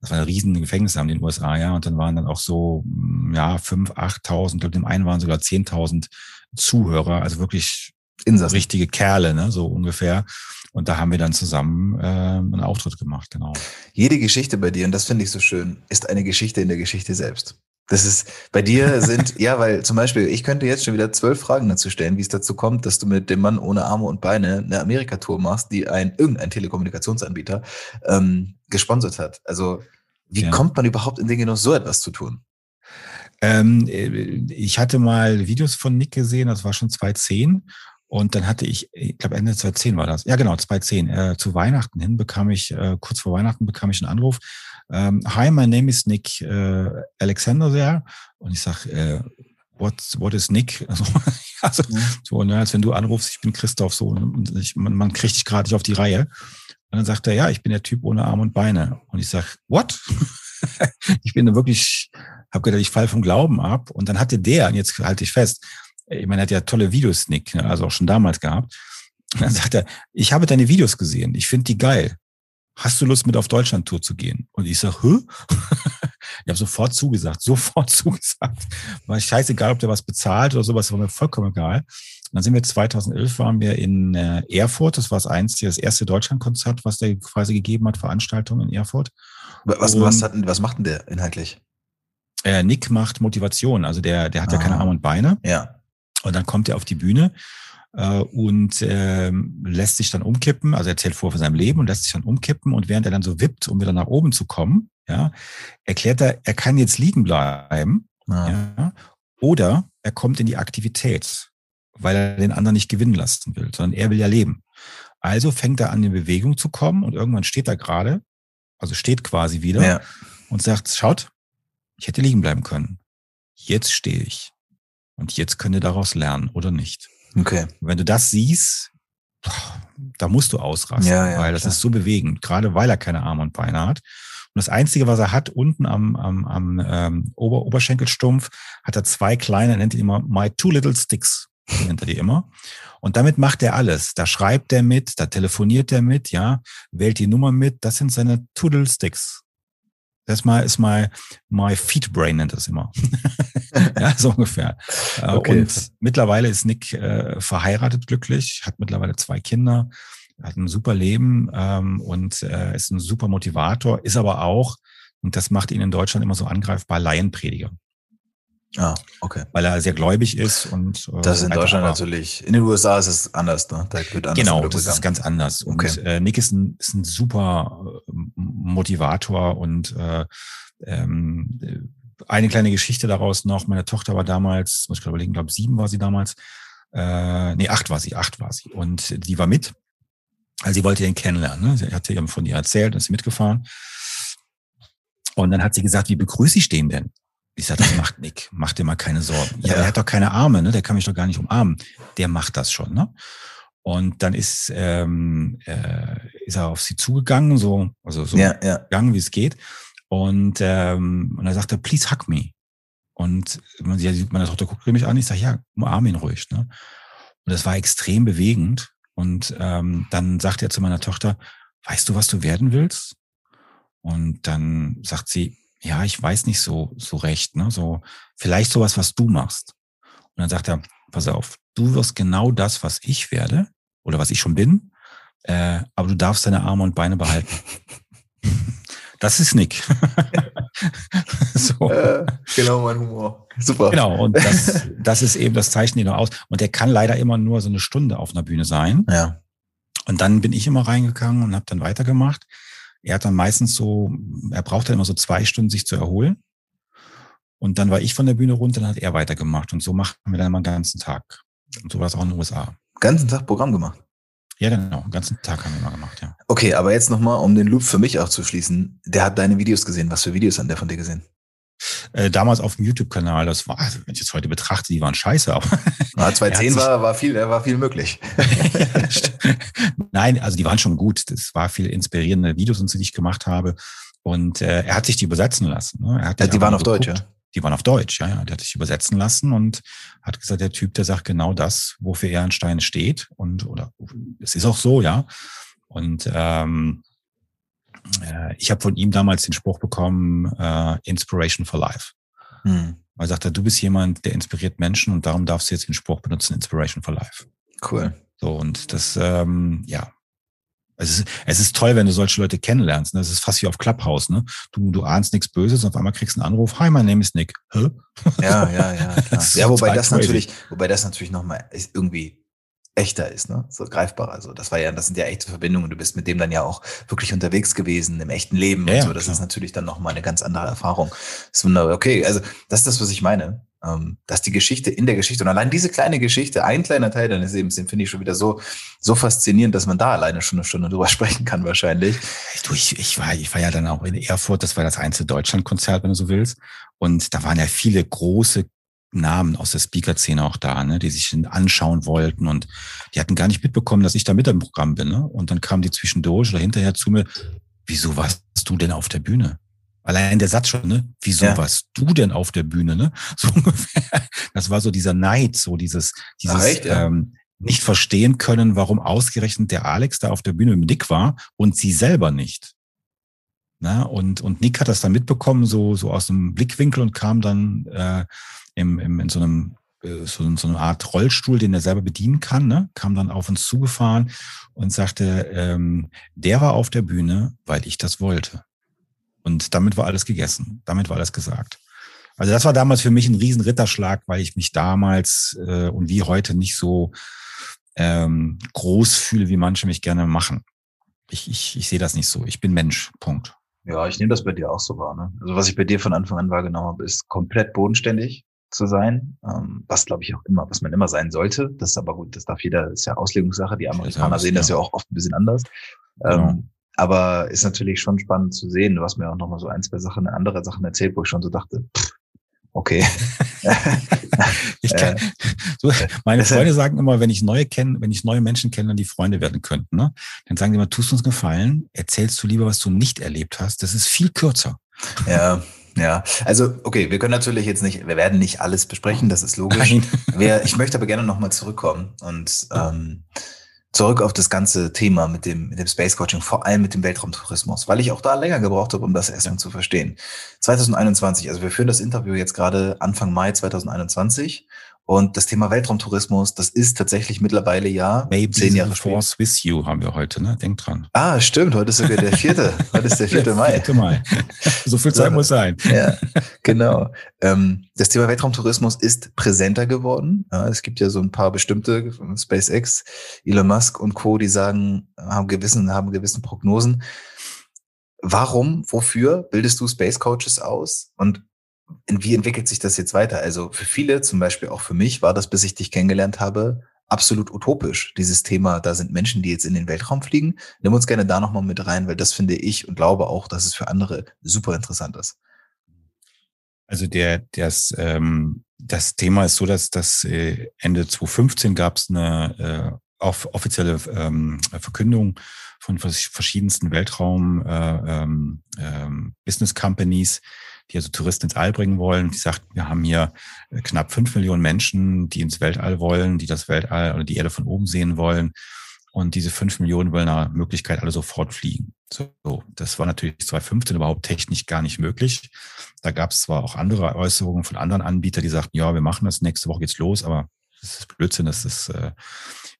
das war ein riesen Gefängnis in den USA, ja, und dann waren dann auch so mm, ja fünf, achttausend, glaube dem einen waren sogar zehntausend Zuhörer. Also wirklich Insassen. richtige Kerle, ne? so ungefähr. Und da haben wir dann zusammen äh, einen Auftritt gemacht, genau. Jede Geschichte bei dir, und das finde ich so schön, ist eine Geschichte in der Geschichte selbst. Das ist, bei dir sind, [laughs] ja, weil zum Beispiel, ich könnte jetzt schon wieder zwölf Fragen dazu stellen, wie es dazu kommt, dass du mit dem Mann ohne Arme und Beine eine Amerika-Tour machst, die ein, irgendein Telekommunikationsanbieter ähm, gesponsert hat. Also, wie ja. kommt man überhaupt in den Genuss, so etwas zu tun? Ähm, äh, ich hatte mal Videos von Nick gesehen, das war schon 2010. Und dann hatte ich, ich glaube Ende 2010 war das. Ja, genau, 2010. Äh, zu Weihnachten hin bekam ich, äh, kurz vor Weihnachten bekam ich einen Anruf. Ähm, Hi, my name is Nick äh, Alexander there. Und ich sag, äh, what, what is Nick? [laughs] Also, also mhm. so, ne, als wenn du anrufst, ich bin Christoph, so, und ich, man, man kriegt dich gerade nicht auf die Reihe. Und dann sagt er, ja, ich bin der Typ ohne Arme und Beine. Und ich sag, what? [laughs] ich bin wirklich, habe gedacht, ich fall vom Glauben ab. Und dann hatte der, und jetzt halte ich fest, ich meine, er hat ja tolle Videos, Nick, ne, also auch schon damals gehabt. Und dann sagt er, ich habe deine Videos gesehen, ich finde die geil. Hast du Lust, mit auf Deutschland-Tour zu gehen? Und ich sage, hä? [laughs] ich habe sofort zugesagt, sofort [laughs] zugesagt. War scheißegal, ob der was bezahlt oder sowas, war mir vollkommen egal. Und dann sind wir 2011 waren wir in äh, Erfurt. Das war das einzige, das erste Deutschlandkonzert, was der quasi gegeben hat, Veranstaltung in Erfurt. Was, was, hat, was macht denn der inhaltlich? Äh, Nick macht Motivation. Also der, der hat ah. ja keine. Arme und Beine. Ja. Und dann kommt er auf die Bühne äh, und äh, lässt sich dann umkippen, also erzählt vor von seinem Leben und lässt sich dann umkippen und während er dann so wippt, um wieder nach oben zu kommen, ja, erklärt er, er kann jetzt liegen bleiben, ja. ja oder er kommt in die Aktivität, weil er den anderen nicht gewinnen lassen will, sondern er will ja leben. Also fängt er an, in Bewegung zu kommen und irgendwann steht er gerade, also steht quasi wieder ja. und sagt, schaut, ich hätte liegen bleiben können. Jetzt stehe ich. Und jetzt könnt ihr daraus lernen oder nicht. Okay. wenn du das siehst, da musst du ausrasten, ja, ja, weil das klar. ist so bewegend, gerade weil er keine Arme und Beine hat. Und das Einzige, was er hat, unten am, am, am ähm, Ober Oberschenkelstumpf, hat er zwei kleine, nennt ihn immer My Two Little Sticks, nennt er die immer. Und damit macht er alles. Da schreibt er mit, da telefoniert er mit, ja, wählt die Nummer mit. Das sind seine Two Little Sticks. Das mal ist mal my feed brain nennt das immer. [laughs] ja, so ungefähr. Äh, okay. Und mittlerweile ist Nick äh, verheiratet glücklich, hat mittlerweile zwei Kinder, hat ein super Leben ähm, und äh, ist ein super Motivator, ist aber auch, und das macht ihn in Deutschland immer so angreifbar, Laienprediger. Ah, okay. Weil er sehr gläubig ist und. Äh, das ist in Deutschland natürlich. In den USA ist es anders, ne? Da wird anders genau, das ist ganz anders. Okay. Und äh, Nick ist ein, ist ein super äh, Motivator und äh, ähm, eine kleine Geschichte daraus noch. Meine Tochter war damals, muss ich gerade überlegen, glaube sieben war sie damals. Äh, nee, acht war sie, acht war sie. Und die war mit. Also sie wollte ihn kennenlernen. Ne? Sie hatte ihm von ihr erzählt und ist mitgefahren. Und dann hat sie gesagt, wie begrüße ich den denn? Ich sage, das macht Nick, mach dir mal keine Sorgen. Ja, ja, er hat doch keine Arme, ne? Der kann mich doch gar nicht umarmen. Der macht das schon, ne? Und dann ist, ähm, äh, ist er auf sie zugegangen, so, also so ja, ja. gegangen, wie es geht. Und, ähm, und er sagte, please hug me. Und man, sieht, meine Tochter guckt mich an, ich sage, ja, umarm ihn ruhig. Ne? Und das war extrem bewegend. Und ähm, dann sagt er zu meiner Tochter, weißt du, was du werden willst? Und dann sagt sie, ja, ich weiß nicht so, so recht, ne? So, vielleicht sowas, was du machst. Und dann sagt er, pass auf, du wirst genau das, was ich werde oder was ich schon bin, äh, aber du darfst deine Arme und Beine behalten. [laughs] Das ist Nick. [laughs] so. Äh, genau mein Humor. Super. Genau, und das, das ist eben, das zeichnet ihn aus. Und der kann leider immer nur so eine Stunde auf einer Bühne sein. Ja. Und dann bin ich immer reingegangen und habe dann weitergemacht. Er hat dann meistens so, er braucht dann immer so zwei Stunden, sich zu erholen. Und dann war ich von der Bühne runter, dann hat er weitergemacht. Und so machen wir dann immer den ganzen Tag. Und so war es auch in den USA. Ganzen Tag Programm gemacht? Ja, genau. Den ganzen Tag haben wir mal gemacht, ja. Okay, aber jetzt nochmal, um den Loop für mich auch zu schließen. Der hat deine Videos gesehen. Was für Videos hat der von dir gesehen? Äh, damals auf dem YouTube-Kanal, das war, also wenn ich jetzt heute betrachte, die waren scheiße, aber. [laughs] Ja, 2010 war, war viel, war viel möglich. [laughs] Nein, also die waren schon gut. Das war viel inspirierende Videos, die ich gemacht habe. Und äh, er hat sich die übersetzen lassen. Ne? Er hat ja, die waren auf geguckt. Deutsch, ja? Die waren auf Deutsch, ja, ja. Der hat sich übersetzen lassen und hat gesagt, der Typ, der sagt genau das, wofür er in Stein steht. Und, oder es ist auch so, ja. Und ähm, äh, ich habe von ihm damals den Spruch bekommen, äh, Inspiration for Life. Hm. Er sagte, du bist jemand, der inspiriert Menschen und darum darfst du jetzt den Spruch benutzen, Inspiration for Life. Cool. So, und das, ähm, ja, es ist, es ist toll, wenn du solche Leute kennenlernst. Ne? Das ist fast wie auf Clubhouse. Ne? Du, du ahnst nichts Böses und auf einmal kriegst du einen Anruf. Hi, mein Name ist Nick. Hä? Ja, ja, ja. Klar. [laughs] ja, wobei das crazy. natürlich, wobei das natürlich nochmal irgendwie echter ist, ne? So greifbarer. Also das war ja, das sind ja echte Verbindungen. Du bist mit dem dann ja auch wirklich unterwegs gewesen im echten Leben ja, und so. Das klar. ist natürlich dann nochmal eine ganz andere Erfahrung. Das ist wunderbar. Okay, also das ist das, was ich meine ähm, dass die Geschichte in der Geschichte und allein diese kleine Geschichte, ein kleiner Teil deines Lebens, den finde ich schon wieder so, so faszinierend, dass man da alleine schon eine Stunde drüber [laughs] sprechen kann wahrscheinlich. Du, ich, ich, war, ich war ja dann auch in Erfurt, das war das einzige Deutschlandkonzert, wenn du so willst. Und da waren ja viele große Namen aus der Speaker-Szene auch da, ne, die sich anschauen wollten und die hatten gar nicht mitbekommen, dass ich da mit im Programm bin. Ne? Und dann kamen die zwischendurch oder hinterher zu mir, wieso warst du denn auf der Bühne? Allein der Satz schon, ne? Wieso ja. warst du denn auf der Bühne, ne? [laughs] So ungefähr. Das war so dieser Neid, so dieses, dieses echt, ja? ähm, nicht verstehen können, warum ausgerechnet der Alex da auf der Bühne mit Nick war und sie selber nicht. Na, und, und Nick hat das dann mitbekommen, so, so aus dem Blickwinkel und kam dann äh, im, im, in so einem äh, so, so eine Art Rollstuhl, den er selber bedienen kann, ne? kam dann auf uns zugefahren und sagte, ähm, der war auf der Bühne, weil ich das wollte. Und damit war alles gegessen. Damit war alles gesagt. Also das war damals für mich ein riesen Ritterschlag, weil ich mich damals äh, und wie heute nicht so ähm, groß fühle, wie manche mich gerne machen. Ich, ich, ich sehe das nicht so. Ich bin Mensch. Punkt. Ja, ich nehme das bei dir auch so wahr. Ne? Also was ich bei dir von Anfang an wahrgenommen habe, ist komplett bodenständig zu sein, ähm, was glaube ich auch immer, was man immer sein sollte. Das ist aber gut, das darf jeder, das ist ja Auslegungssache. Die Amerikaner sehen das ja auch oft ein bisschen anders. Genau. Ähm, aber ist natürlich schon spannend zu sehen. Du hast mir auch noch mal so ein, zwei Sachen, andere Sachen erzählt, wo ich schon so dachte, pff, okay. [laughs] ich kann, so, meine Freunde sagen immer, wenn ich neue kennen, wenn ich neue Menschen kenne, dann die Freunde werden könnten, ne? Dann sagen die immer, tust uns gefallen, erzählst du lieber, was du nicht erlebt hast. Das ist viel kürzer. Ja. Ja, also okay, wir können natürlich jetzt nicht, wir werden nicht alles besprechen, das ist logisch. Wer, ich möchte aber gerne nochmal zurückkommen und ähm, zurück auf das ganze Thema mit dem, mit dem Space Coaching, vor allem mit dem Weltraumtourismus, weil ich auch da länger gebraucht habe, um das erstmal zu verstehen. 2021, also wir führen das Interview jetzt gerade Anfang Mai 2021 und das Thema Weltraumtourismus, das ist tatsächlich mittlerweile ja Maybe zehn Jahre Force with you haben wir heute, ne? Denk dran. Ah, stimmt. Heute ist sogar der vierte. heute ist der vierte [laughs] Mai. Vierte Mai. So viel Zeit muss sein. Ja, genau. Ähm, das Thema Weltraumtourismus ist präsenter geworden. Ja, es gibt ja so ein paar bestimmte SpaceX, Elon Musk und Co., die sagen, haben gewissen, haben gewissen Prognosen. Warum, wofür bildest du Space Coaches aus? Und wie entwickelt sich das jetzt weiter? Also für viele, zum Beispiel auch für mich, war das, bis ich dich kennengelernt habe, absolut utopisch, dieses Thema, da sind Menschen, die jetzt in den Weltraum fliegen. Nimm uns gerne da nochmal mit rein, weil das finde ich und glaube auch, dass es für andere super interessant ist. Also der, das, ähm, das Thema ist so, dass das äh, Ende 2015 gab es eine äh, offizielle ähm, Verkündung von verschiedensten Weltraum äh, ähm, ähm, Companies, die also Touristen ins All bringen wollen. Die sagt, wir haben hier äh, knapp fünf Millionen Menschen, die ins Weltall wollen, die das Weltall oder die Erde von oben sehen wollen. Und diese fünf Millionen wollen nach Möglichkeit alle sofort fliegen. So, das war natürlich 2015 überhaupt technisch gar nicht möglich. Da gab es zwar auch andere Äußerungen von anderen Anbietern, die sagten, ja, wir machen das, nächste Woche geht's los, aber das ist Blödsinn, das ist äh,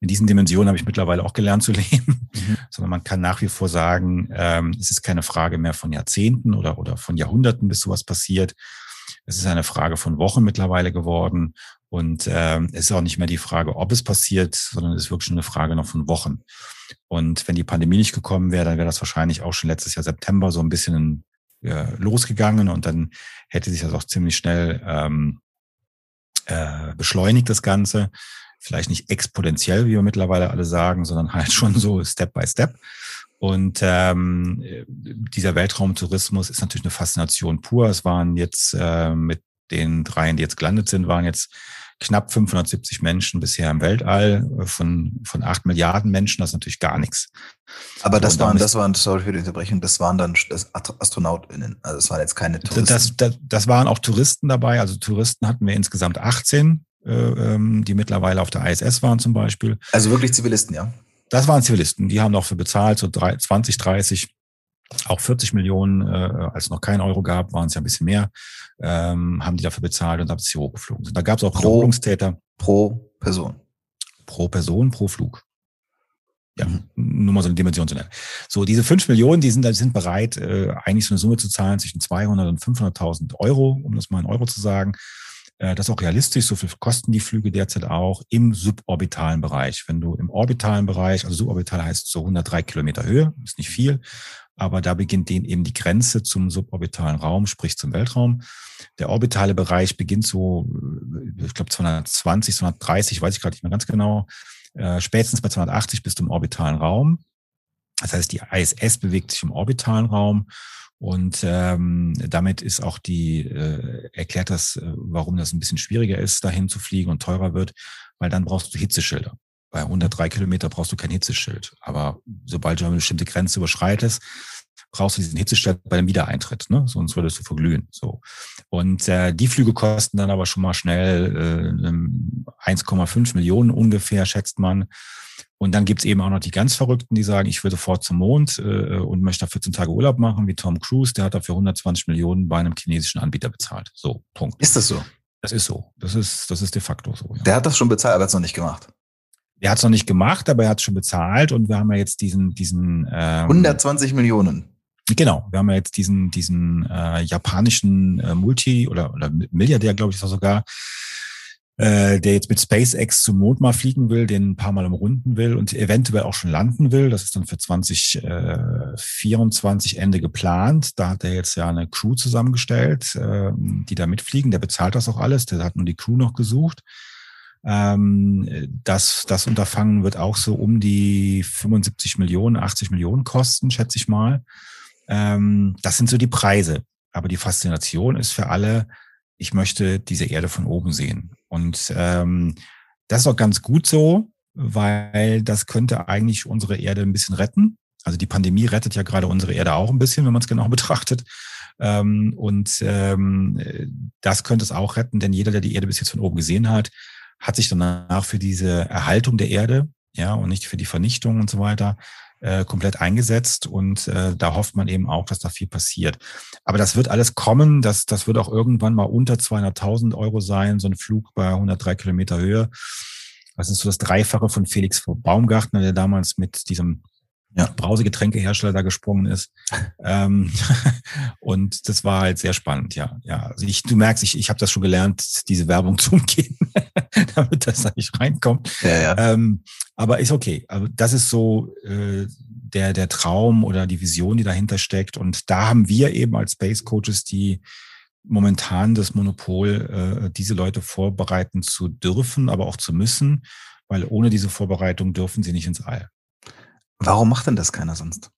in diesen Dimensionen habe ich mittlerweile auch gelernt zu leben, mhm. sondern man kann nach wie vor sagen, ähm, es ist keine Frage mehr von Jahrzehnten oder, oder von Jahrhunderten, bis sowas passiert. Es ist eine Frage von Wochen mittlerweile geworden. Und ähm, es ist auch nicht mehr die Frage, ob es passiert, sondern es ist wirklich schon eine Frage noch von Wochen. Und wenn die Pandemie nicht gekommen wäre, dann wäre das wahrscheinlich auch schon letztes Jahr September so ein bisschen äh, losgegangen und dann hätte sich das auch ziemlich schnell ähm, äh, beschleunigt, das Ganze vielleicht nicht exponentiell, wie wir mittlerweile alle sagen, sondern halt [laughs] schon so Step by Step. Und ähm, dieser Weltraumtourismus ist natürlich eine Faszination pur. Es waren jetzt äh, mit den dreien, die jetzt gelandet sind, waren jetzt knapp 570 Menschen bisher im Weltall von, von acht Milliarden Menschen. Das ist natürlich gar nichts. Aber das waren, das waren, sorry für die Unterbrechung, das waren dann AstronautInnen. Also das waren jetzt keine Touristen. Das, das, das waren auch Touristen dabei. Also Touristen hatten wir insgesamt 18 äh, ähm, die mittlerweile auf der ISS waren zum Beispiel. Also wirklich Zivilisten, ja? Das waren Zivilisten, die haben dafür bezahlt, so 20, 30, auch 40 Millionen, äh, als es noch kein Euro gab, waren es ja ein bisschen mehr, ähm, haben die dafür bezahlt und haben sie hochgeflogen. Da gab es auch pro, Pro Person. Pro Person, pro Flug. Ja, mhm. nur mal so eine Dimension zu nennen. So, diese fünf Millionen, die sind, die sind bereit, äh, eigentlich so eine Summe zu zahlen zwischen 200 und 500.000 Euro, um das mal in Euro zu sagen. Äh, das ist auch realistisch, so viel kosten die Flüge derzeit auch im suborbitalen Bereich. Wenn du im orbitalen Bereich, also suborbital heißt so 103 Kilometer Höhe, ist nicht viel, aber da beginnt den eben die Grenze zum suborbitalen Raum, sprich zum Weltraum. Der orbitale Bereich beginnt so, äh, ich glaube 220, 230, weiß ich gerade nicht mehr ganz genau. Äh, spätestens bei 280 bist du im orbitalen Raum. Das heißt, die ISS bewegt sich im orbitalen Raum und ähm, damit ist auch die, äh, erklärt das, äh, warum das ein bisschen schwieriger ist, dahin zu fliegen und teurer wird, weil dann brauchst du Hitzeschilder. Bei 103 Kilometer brauchst du kein Hitzeschild. Aber sobald du eine bestimmte Grenze überschreitest, brauchst du diesen Hitzeschild bei dem Wiedereintritt, ne? sonst würdest du verglühen. So. Und äh, die Flüge kosten dann aber schon mal schnell äh, 1,5 Millionen ungefähr, schätzt man. Und dann gibt's eben auch noch die ganz Verrückten, die sagen, ich will sofort zum Mond äh, und möchte da 14 Tage Urlaub machen, wie Tom Cruise, der hat dafür 120 Millionen bei einem chinesischen Anbieter bezahlt. So, Punkt. Ist das so? Das ist so. Das ist, das ist de facto so. Ja. Der hat das schon bezahlt, aber hat es noch nicht gemacht. Der hat es noch nicht gemacht, aber er hat es schon bezahlt und wir haben ja jetzt diesen, diesen ähm, 120 Millionen. Genau, wir haben ja jetzt diesen, diesen äh, japanischen äh, Multi- oder, oder Milliardär, glaube ich, ist er sogar, äh, der jetzt mit SpaceX zum Mond mal fliegen will, den ein paar Mal umrunden will und eventuell auch schon landen will. Das ist dann für 2024 äh, Ende geplant. Da hat er jetzt ja eine Crew zusammengestellt, äh, die da mitfliegen. Der bezahlt das auch alles. Der hat nur die Crew noch gesucht. Ähm, das, das Unterfangen wird auch so um die 75 Millionen, 80 Millionen kosten, schätze ich mal. Ähm, das sind so die Preise. Aber die Faszination ist für alle, ich möchte diese Erde von oben sehen. Und ähm, das ist auch ganz gut so, weil das könnte eigentlich unsere Erde ein bisschen retten. Also die Pandemie rettet ja gerade unsere Erde auch ein bisschen, wenn man es genau [laughs] betrachtet. Ähm, und ähm, das könnte es auch retten, denn jeder, der die Erde bis jetzt von oben gesehen hat, hat sich danach für diese Erhaltung der Erde, ja, und nicht für die Vernichtung und so weiter, äh, komplett eingesetzt und äh, da hofft man eben auch, dass da viel passiert. Aber das wird alles kommen, das, das wird auch irgendwann mal unter 200.000 Euro sein, so ein Flug bei 103 Kilometer Höhe. Das ist so das Dreifache von Felix Baumgartner, der damals mit diesem ja. Brausegetränkehersteller da gesprungen ist. [laughs] ähm, [laughs] und das war halt sehr spannend, ja. Ja, also ich, du merkst, ich, ich habe das schon gelernt, diese Werbung zu umgehen, [laughs] damit das da nicht reinkommt. Ja, ja. Ähm, aber ist okay. Also das ist so äh, der, der Traum oder die Vision, die dahinter steckt. Und da haben wir eben als Space Coaches die momentan das Monopol, äh, diese Leute vorbereiten zu dürfen, aber auch zu müssen, weil ohne diese Vorbereitung dürfen sie nicht ins All. Warum macht denn das keiner sonst?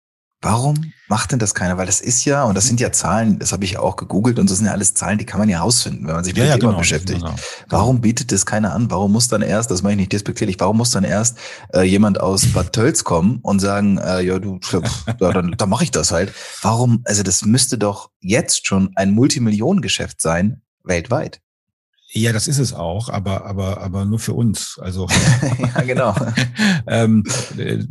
Warum macht denn das keiner? Weil das ist ja, und das sind ja Zahlen, das habe ich ja auch gegoogelt, und das sind ja alles Zahlen, die kann man ja herausfinden, wenn man sich mit ja, dem ja, Thema genau, beschäftigt. Genau. Warum bietet das keiner an? Warum muss dann erst, das mache ich nicht despektierlich, warum muss dann erst äh, jemand aus Bad Tölz kommen und sagen, äh, ja, du, ja, dann, dann mache ich das halt. Warum, also das müsste doch jetzt schon ein Multimillionengeschäft sein, weltweit. Ja, das ist es auch, aber aber aber nur für uns. Also [laughs] ja, genau. [laughs] ähm,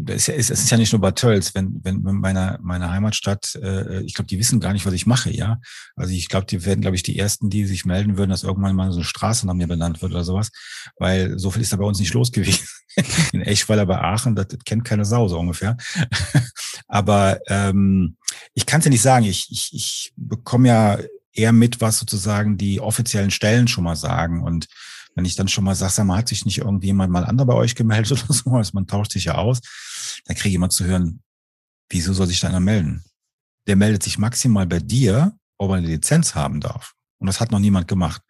es, ist, es ist ja nicht nur Bad Tölz, wenn wenn meine meine Heimatstadt, äh, ich glaube, die wissen gar nicht, was ich mache, ja. Also ich glaube, die werden, glaube ich, die ersten, die sich melden würden, dass irgendwann mal so eine Straße nach mir benannt wird oder sowas, weil so viel ist da bei uns nicht los gewesen. [laughs] In Eschweiler bei Aachen, das, das kennt keine Sau so ungefähr. aber ähm, ich kann es ja nicht sagen. Ich ich, ich bekomme ja eher mit, was sozusagen die offiziellen Stellen schon mal sagen. Und wenn ich dann schon mal sage, sag mal, hat sich nicht irgendjemand mal anderer bei euch gemeldet [laughs] oder so, also man tauscht sich ja aus, dann kriege ich immer zu hören, wieso soll sich da einer melden? Der meldet sich maximal bei dir, ob er eine Lizenz haben darf. Und das hat noch niemand gemacht.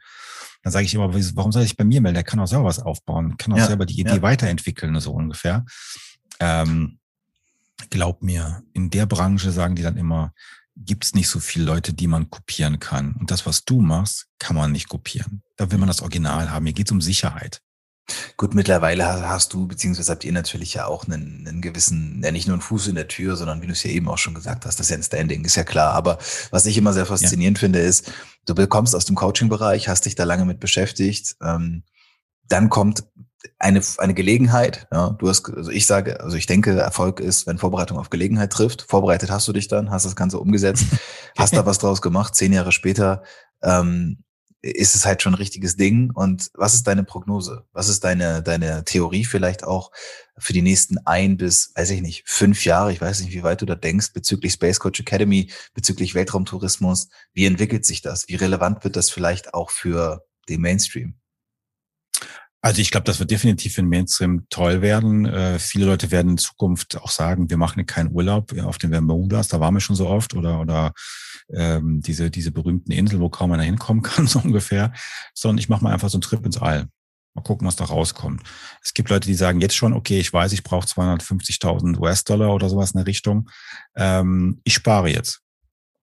Dann sage ich immer, warum soll ich bei mir melden? Der kann auch selber was aufbauen, kann auch ja, selber die Idee ja. weiterentwickeln, so ungefähr. Ähm, glaub mir, in der Branche sagen die dann immer, gibt es nicht so viele Leute, die man kopieren kann. Und das, was du machst, kann man nicht kopieren. Da will man das Original haben. Hier geht es um Sicherheit. Gut, mittlerweile hast du, beziehungsweise habt ihr natürlich ja auch einen, einen gewissen, ja nicht nur einen Fuß in der Tür, sondern wie du es ja eben auch schon gesagt hast, das ist ja ein Standing, ist ja klar. Aber was ich immer sehr faszinierend ja. finde, ist, du bekommst aus dem Coaching-Bereich, hast dich da lange mit beschäftigt, ähm, dann kommt eine, eine Gelegenheit. Ja, du hast, also ich sage, also ich denke, Erfolg ist, wenn Vorbereitung auf Gelegenheit trifft. Vorbereitet hast du dich dann, hast das Ganze umgesetzt, [laughs] hast da was draus gemacht. Zehn Jahre später ähm, ist es halt schon ein richtiges Ding. Und was ist deine Prognose? Was ist deine, deine Theorie vielleicht auch für die nächsten ein bis, weiß ich nicht, fünf Jahre? Ich weiß nicht, wie weit du da denkst bezüglich Space Coach Academy, bezüglich Weltraumtourismus. Wie entwickelt sich das? Wie relevant wird das vielleicht auch für den Mainstream? Also ich glaube, das wird definitiv in Mainstream toll werden. Äh, viele Leute werden in Zukunft auch sagen, wir machen keinen Urlaub auf den Bermudas, da waren wir schon so oft, oder oder ähm, diese diese berühmten Inseln, wo kaum einer hinkommen [laughs] kann, so ungefähr, sondern ich mache mal einfach so einen Trip ins All. Mal gucken, was da rauskommt. Es gibt Leute, die sagen jetzt schon, okay, ich weiß, ich brauche 250.000 US-Dollar oder sowas in der Richtung. Ähm, ich spare jetzt.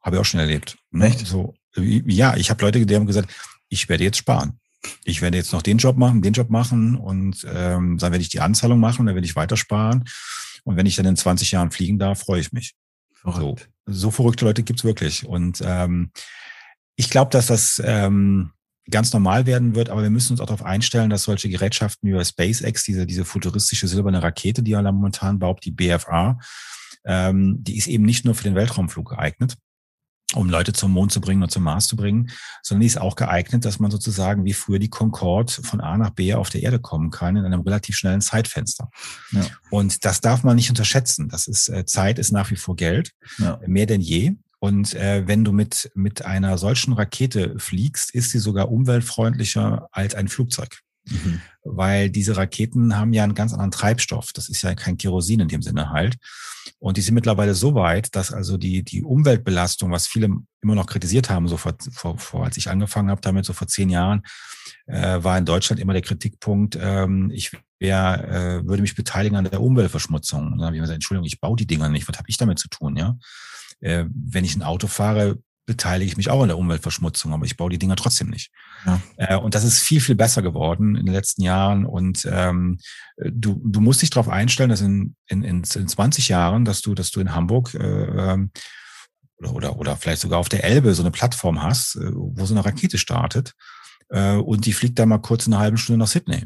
Habe ich auch schon erlebt. Ne? Echt? So, ja, ich habe Leute, die haben gesagt, ich werde jetzt sparen ich werde jetzt noch den Job machen, den Job machen und ähm, dann werde ich die Anzahlung machen, dann werde ich weitersparen. Und wenn ich dann in 20 Jahren fliegen darf, freue ich mich. Verrückt. So, so verrückte Leute gibt's wirklich. Und ähm, ich glaube, dass das ähm, ganz normal werden wird, aber wir müssen uns auch darauf einstellen, dass solche Gerätschaften wie SpaceX, diese, diese futuristische silberne Rakete, die ja momentan baut, die BFR, ähm, die ist eben nicht nur für den Weltraumflug geeignet, um Leute zum Mond zu bringen und zum Mars zu bringen, sondern die ist auch geeignet, dass man sozusagen wie früher die Concorde von A nach B auf der Erde kommen kann in einem relativ schnellen Zeitfenster. Ja. Und das darf man nicht unterschätzen. Das ist äh, Zeit ist nach wie vor Geld, ja. mehr denn je. Und äh, wenn du mit mit einer solchen Rakete fliegst, ist sie sogar umweltfreundlicher als ein Flugzeug. Mhm. Weil diese Raketen haben ja einen ganz anderen Treibstoff. Das ist ja kein Kerosin in dem Sinne halt. Und die sind mittlerweile so weit, dass also die, die Umweltbelastung, was viele immer noch kritisiert haben, so vor, vor, vor als ich angefangen habe damit, so vor zehn Jahren, äh, war in Deutschland immer der Kritikpunkt, ähm, ich wär, äh, würde mich beteiligen an der Umweltverschmutzung. Und dann habe ich gesagt, Entschuldigung, ich baue die Dinger nicht, was habe ich damit zu tun, ja? Äh, wenn ich ein Auto fahre, beteilige ich mich auch an der Umweltverschmutzung, aber ich baue die Dinger trotzdem nicht. Ja. Äh, und das ist viel, viel besser geworden in den letzten Jahren. Und ähm, du, du musst dich darauf einstellen, dass in, in, in 20 Jahren, dass du, dass du in Hamburg äh, ähm, oder, oder, oder vielleicht sogar auf der Elbe so eine Plattform hast, äh, wo so eine Rakete startet äh, und die fliegt da mal kurz in einer halben Stunde nach Sydney.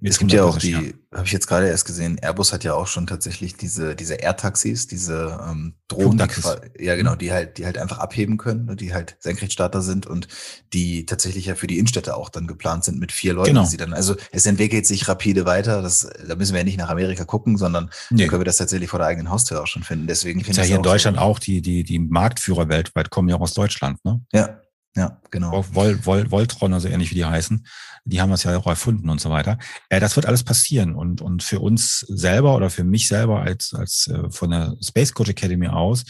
Es gibt ja auch die, habe ich jetzt gerade erst gesehen, Airbus hat ja auch schon tatsächlich diese, diese Air-Taxis, diese ähm, Drohnen, die, ja genau, mhm. die halt, die halt einfach abheben können, ne, die halt Senkrechtstarter sind und die tatsächlich ja für die Innenstädte auch dann geplant sind mit vier Leuten, genau. die sie dann, also es entwickelt sich rapide weiter, das, da müssen wir ja nicht nach Amerika gucken, sondern nee. können wir das tatsächlich vor der eigenen Haustür auch schon finden. Deswegen finde ich ja hier in Deutschland auch die, die, die Marktführer weltweit kommen ja auch aus Deutschland, ne? Ja, ja, genau. Vol, Vol, Voltron, also ähnlich wie die heißen, die haben das ja auch erfunden und so weiter. Äh, das wird alles passieren und, und für uns selber oder für mich selber als, als äh, von der Space Coach Academy aus,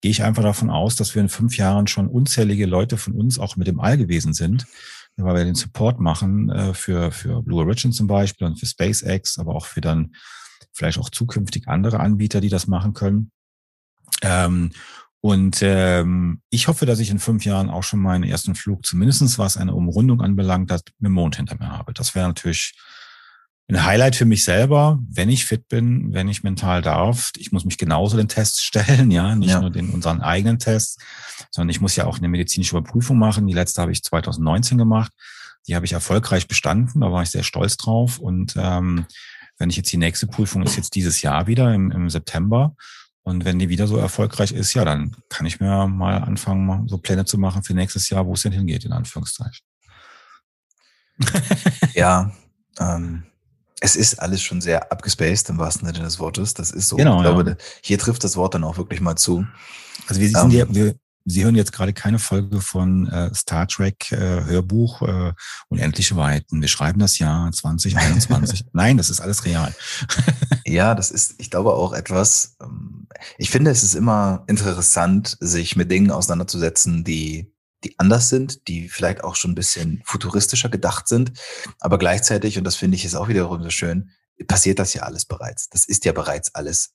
gehe ich einfach davon aus, dass wir in fünf Jahren schon unzählige Leute von uns auch mit dem All gewesen sind, weil wir den Support machen äh, für, für Blue Origin zum Beispiel und für SpaceX, aber auch für dann vielleicht auch zukünftig andere Anbieter, die das machen können. Ähm, und ähm, ich hoffe, dass ich in fünf Jahren auch schon meinen ersten Flug, zumindestens was eine Umrundung anbelangt, mit dem Mond hinter mir habe. Das wäre natürlich ein Highlight für mich selber, wenn ich fit bin, wenn ich mental darf. Ich muss mich genauso den Tests [laughs] stellen, ja, nicht ja. nur den unseren eigenen Tests, sondern ich muss ja auch eine medizinische Überprüfung machen. Die letzte habe ich 2019 gemacht. Die habe ich erfolgreich bestanden, da war ich sehr stolz drauf. Und ähm, wenn ich jetzt die nächste Prüfung ist jetzt dieses Jahr wieder im, im September. Und wenn die wieder so erfolgreich ist, ja, dann kann ich mir mal anfangen, so Pläne zu machen für nächstes Jahr, wo es denn hingeht, in Anführungszeichen. [laughs] ja, ähm, es ist alles schon sehr abgespaced im wahrsten Sinne des Wortes. Das ist so. Genau, ich glaube, ja. hier trifft das Wort dann auch wirklich mal zu. Also wir sind ähm, ja, wir, Sie hören jetzt gerade keine Folge von äh, Star Trek äh, Hörbuch äh, Unendliche Weiten. Wir schreiben das Jahr [laughs] 2021. Nein, das ist alles real. [laughs] ja, das ist, ich glaube auch etwas. Ähm, ich finde, es ist immer interessant, sich mit Dingen auseinanderzusetzen, die die anders sind, die vielleicht auch schon ein bisschen futuristischer gedacht sind, aber gleichzeitig, und das finde ich ist auch wiederum so schön, passiert das ja alles bereits. Das ist ja bereits alles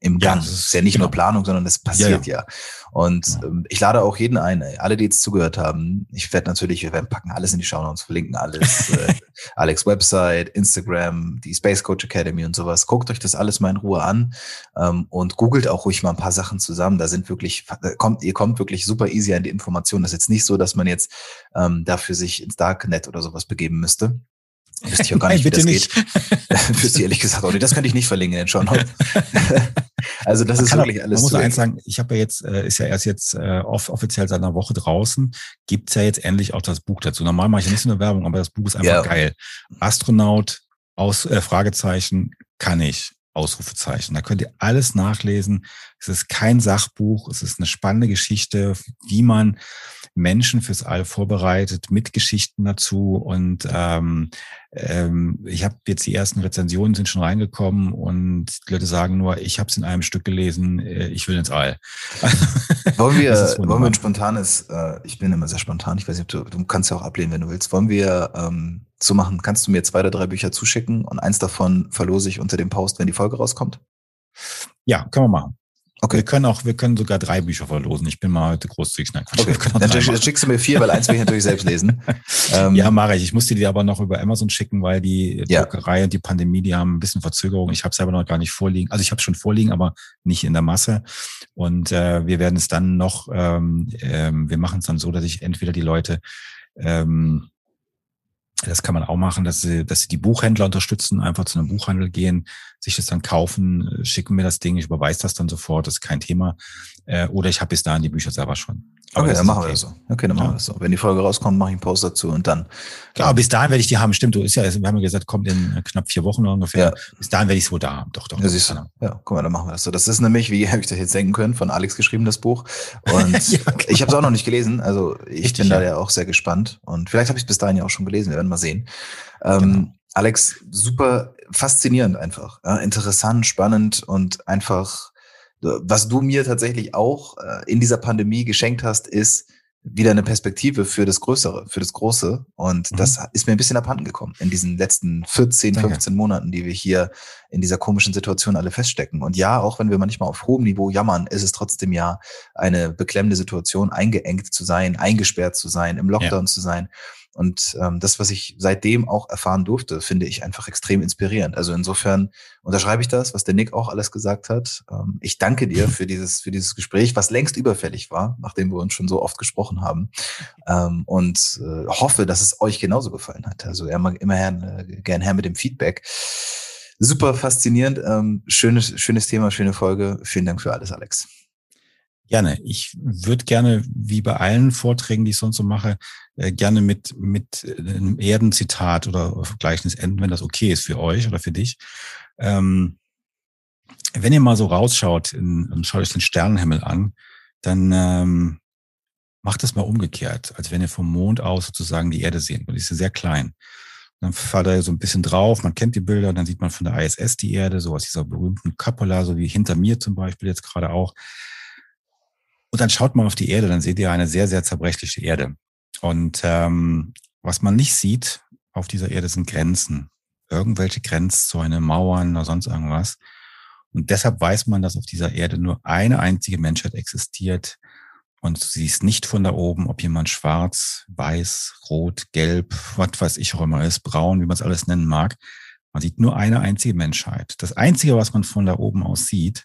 im Gang. Ja, ist, ist ja nicht genau. nur Planung, sondern es passiert ja. ja. Und ja. Ähm, ich lade auch jeden ein, alle, die jetzt zugehört haben. Ich werde natürlich, wir werden packen alles in die Show Notes, verlinken alles. [laughs] äh, Alex Website, Instagram, die Space Coach Academy und sowas. Guckt euch das alles mal in Ruhe an ähm, und googelt auch ruhig mal ein paar Sachen zusammen. Da sind wirklich, da kommt, ihr kommt wirklich super easy an die Informationen. Das ist jetzt nicht so, dass man jetzt ähm, dafür sich ins Darknet oder sowas begeben müsste. Wüsste ich auch gar nicht, Nein, wie das nicht. geht. [laughs] Wüsste ich ehrlich gesagt auch nicht. Das könnte ich nicht verlinken in den Show Notes. also das Man ist wirklich auch, alles Man muss eins sagen, ich habe ja jetzt, äh, ist ja erst jetzt äh, off offiziell seit einer Woche draußen, gibt's ja jetzt endlich auch das Buch dazu. Normal mache ich ja nicht so eine Werbung, aber das Buch ist einfach Ja. geil. Astronaut, aus, äh, Fragezeichen, kann ich. Ausrufezeichen. Da könnt ihr alles nachlesen. Es ist kein Sachbuch. Es ist eine spannende Geschichte, wie man Menschen fürs All vorbereitet, mit Geschichten dazu. Und ähm, ähm, ich habe jetzt die ersten Rezensionen sind schon reingekommen und die Leute sagen nur, ich habe es in einem Stück gelesen, äh, ich will ins All. [laughs] Wollen wir, wollen wir ein spontanes, äh, ich bin immer sehr spontan, ich weiß nicht, ob du, du kannst ja auch ablehnen, wenn du willst. Wollen wir ähm, so machen, kannst du mir zwei oder drei Bücher zuschicken und eins davon verlose ich unter dem Post, wenn die Folge rauskommt? Ja, können wir machen. Okay. Wir können auch, wir können sogar drei Bücher verlosen. Ich bin mal heute großzügig. Nein, Okay, dann schickst du mir vier, weil eins will ich natürlich selbst lesen. [laughs] Ähm, Ja, mache ich. Ich musste die aber noch über Amazon schicken, weil die Ja. Druckerei und die Pandemie, die haben ein bisschen Verzögerung. Ich habe es selber noch gar nicht vorliegen. Also ich habe es schon vorliegen, aber nicht in der Masse. Und äh, wir werden es dann noch, ähm, ähm, wir machen es dann so, dass ich entweder die Leute, ähm, das kann man auch machen, dass sie, dass sie die Buchhändler unterstützen, einfach zu einem Buchhandel gehen, sich das dann kaufen, äh, schicken mir das Ding, ich überweise das dann sofort, das ist kein Thema. Äh, oder ich habe bis dahin die Bücher selber schon. okay, das dann machen wir das so. Okay, dann Ja. machen wir das so. Wenn die Folge rauskommt, mache ich einen Post dazu und dann. Klar, bis dahin werde ich die haben. Stimmt, du ist ja, wir haben ja gesagt, kommt in knapp vier Wochen ungefähr. Ja. Bis dahin werde ich es wohl da haben. Doch, doch. Ja, siehst du. Ja, guck mal, dann machen wir das so. Das ist nämlich, wie [laughs] habe ich das jetzt denken können, von Alex geschrieben, das Buch. Und [laughs] Ja, genau. ich habe es auch noch nicht gelesen. Also ich Richtig, bin da ja. ja auch sehr gespannt. Und vielleicht habe ich es bis dahin ja auch schon gelesen. Wir werden mal sehen. Ähm, Genau. Alex, super faszinierend einfach. Ja, interessant, spannend und einfach, was du mir tatsächlich auch äh, in dieser Pandemie geschenkt hast, ist wieder eine Perspektive für das Größere, für das Große. Und Mhm. das ist mir ein bisschen abhanden gekommen in diesen letzten 14, Danke. 15 Monaten, die wir hier in dieser komischen Situation alle feststecken. Und ja, auch wenn wir manchmal auf hohem Niveau jammern, ist es trotzdem ja eine beklemmende Situation, eingeengt zu sein, eingesperrt zu sein, im Lockdown zu sein. Und ähm, das, was ich seitdem auch erfahren durfte, finde ich einfach extrem inspirierend. Also insofern unterschreibe ich das, was der Nick auch alles gesagt hat. Ähm, ich danke dir [laughs] für dieses, für dieses Gespräch, was längst überfällig war, nachdem wir uns schon so oft gesprochen haben. Ähm, und äh, hoffe, dass es euch genauso gefallen hat. Also immer, immer her, äh, gern her mit dem Feedback. Super faszinierend. Ähm, schönes, schönes Thema, schöne Folge. Vielen Dank für alles, Alex. Gerne. Ich würde gerne, wie bei allen Vorträgen, die ich sonst so mache, äh, gerne mit, mit einem Erdenzitat oder Gleichnis enden, wenn das okay ist für euch oder für dich. Ähm, wenn ihr mal so rausschaut in, und schaut euch den Sternenhimmel an, dann ähm, macht das mal umgekehrt, als wenn ihr vom Mond aus sozusagen die Erde sehen würdet. Die ist ja sehr klein. Dann fahrt ihr so ein bisschen drauf, man kennt die Bilder, dann sieht man von der ISS die Erde, so aus dieser berühmten Cupola, so wie hinter mir zum Beispiel jetzt gerade auch. Und dann schaut man auf die Erde, dann seht ihr eine sehr, sehr zerbrechliche Erde. Und ähm, was man nicht sieht auf dieser Erde sind Grenzen. Irgendwelche Grenzzäune, Mauern oder sonst irgendwas. Und deshalb weiß man, dass auf dieser Erde nur eine einzige Menschheit existiert. Und du siehst nicht von da oben, ob jemand schwarz, weiß, rot, gelb, was weiß ich auch immer ist, braun, wie man es alles nennen mag. Man sieht nur eine einzige Menschheit. Das Einzige, was man von da oben aus sieht,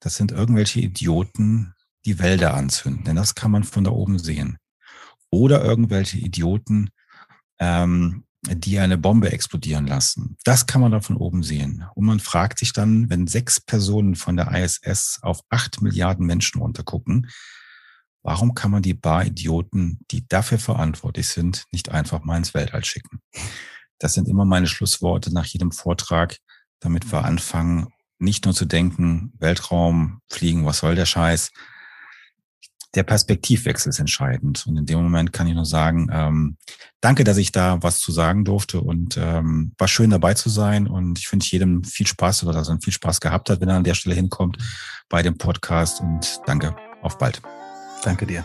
das sind irgendwelche Idioten, die Wälder anzünden. Denn das kann man von da oben sehen. Oder irgendwelche Idioten, ähm, die eine Bombe explodieren lassen. Das kann man da von oben sehen. Und man fragt sich dann, wenn sechs Personen von der ISS auf acht Milliarden Menschen runtergucken, warum kann man die paar Idioten, die dafür verantwortlich sind, nicht einfach mal ins Weltall schicken? Das sind immer meine Schlussworte nach jedem Vortrag, damit wir anfangen, nicht nur zu denken, Weltraum, Fliegen, was soll der Scheiß? Der Perspektivwechsel ist entscheidend. Und in dem Moment kann ich nur sagen, ähm, danke, dass ich da was zu sagen durfte und ähm, war schön dabei zu sein. Und ich wünsche jedem viel Spaß oder dass er viel Spaß gehabt hat, wenn er an der Stelle hinkommt bei dem Podcast. Und danke, auf bald. Danke dir.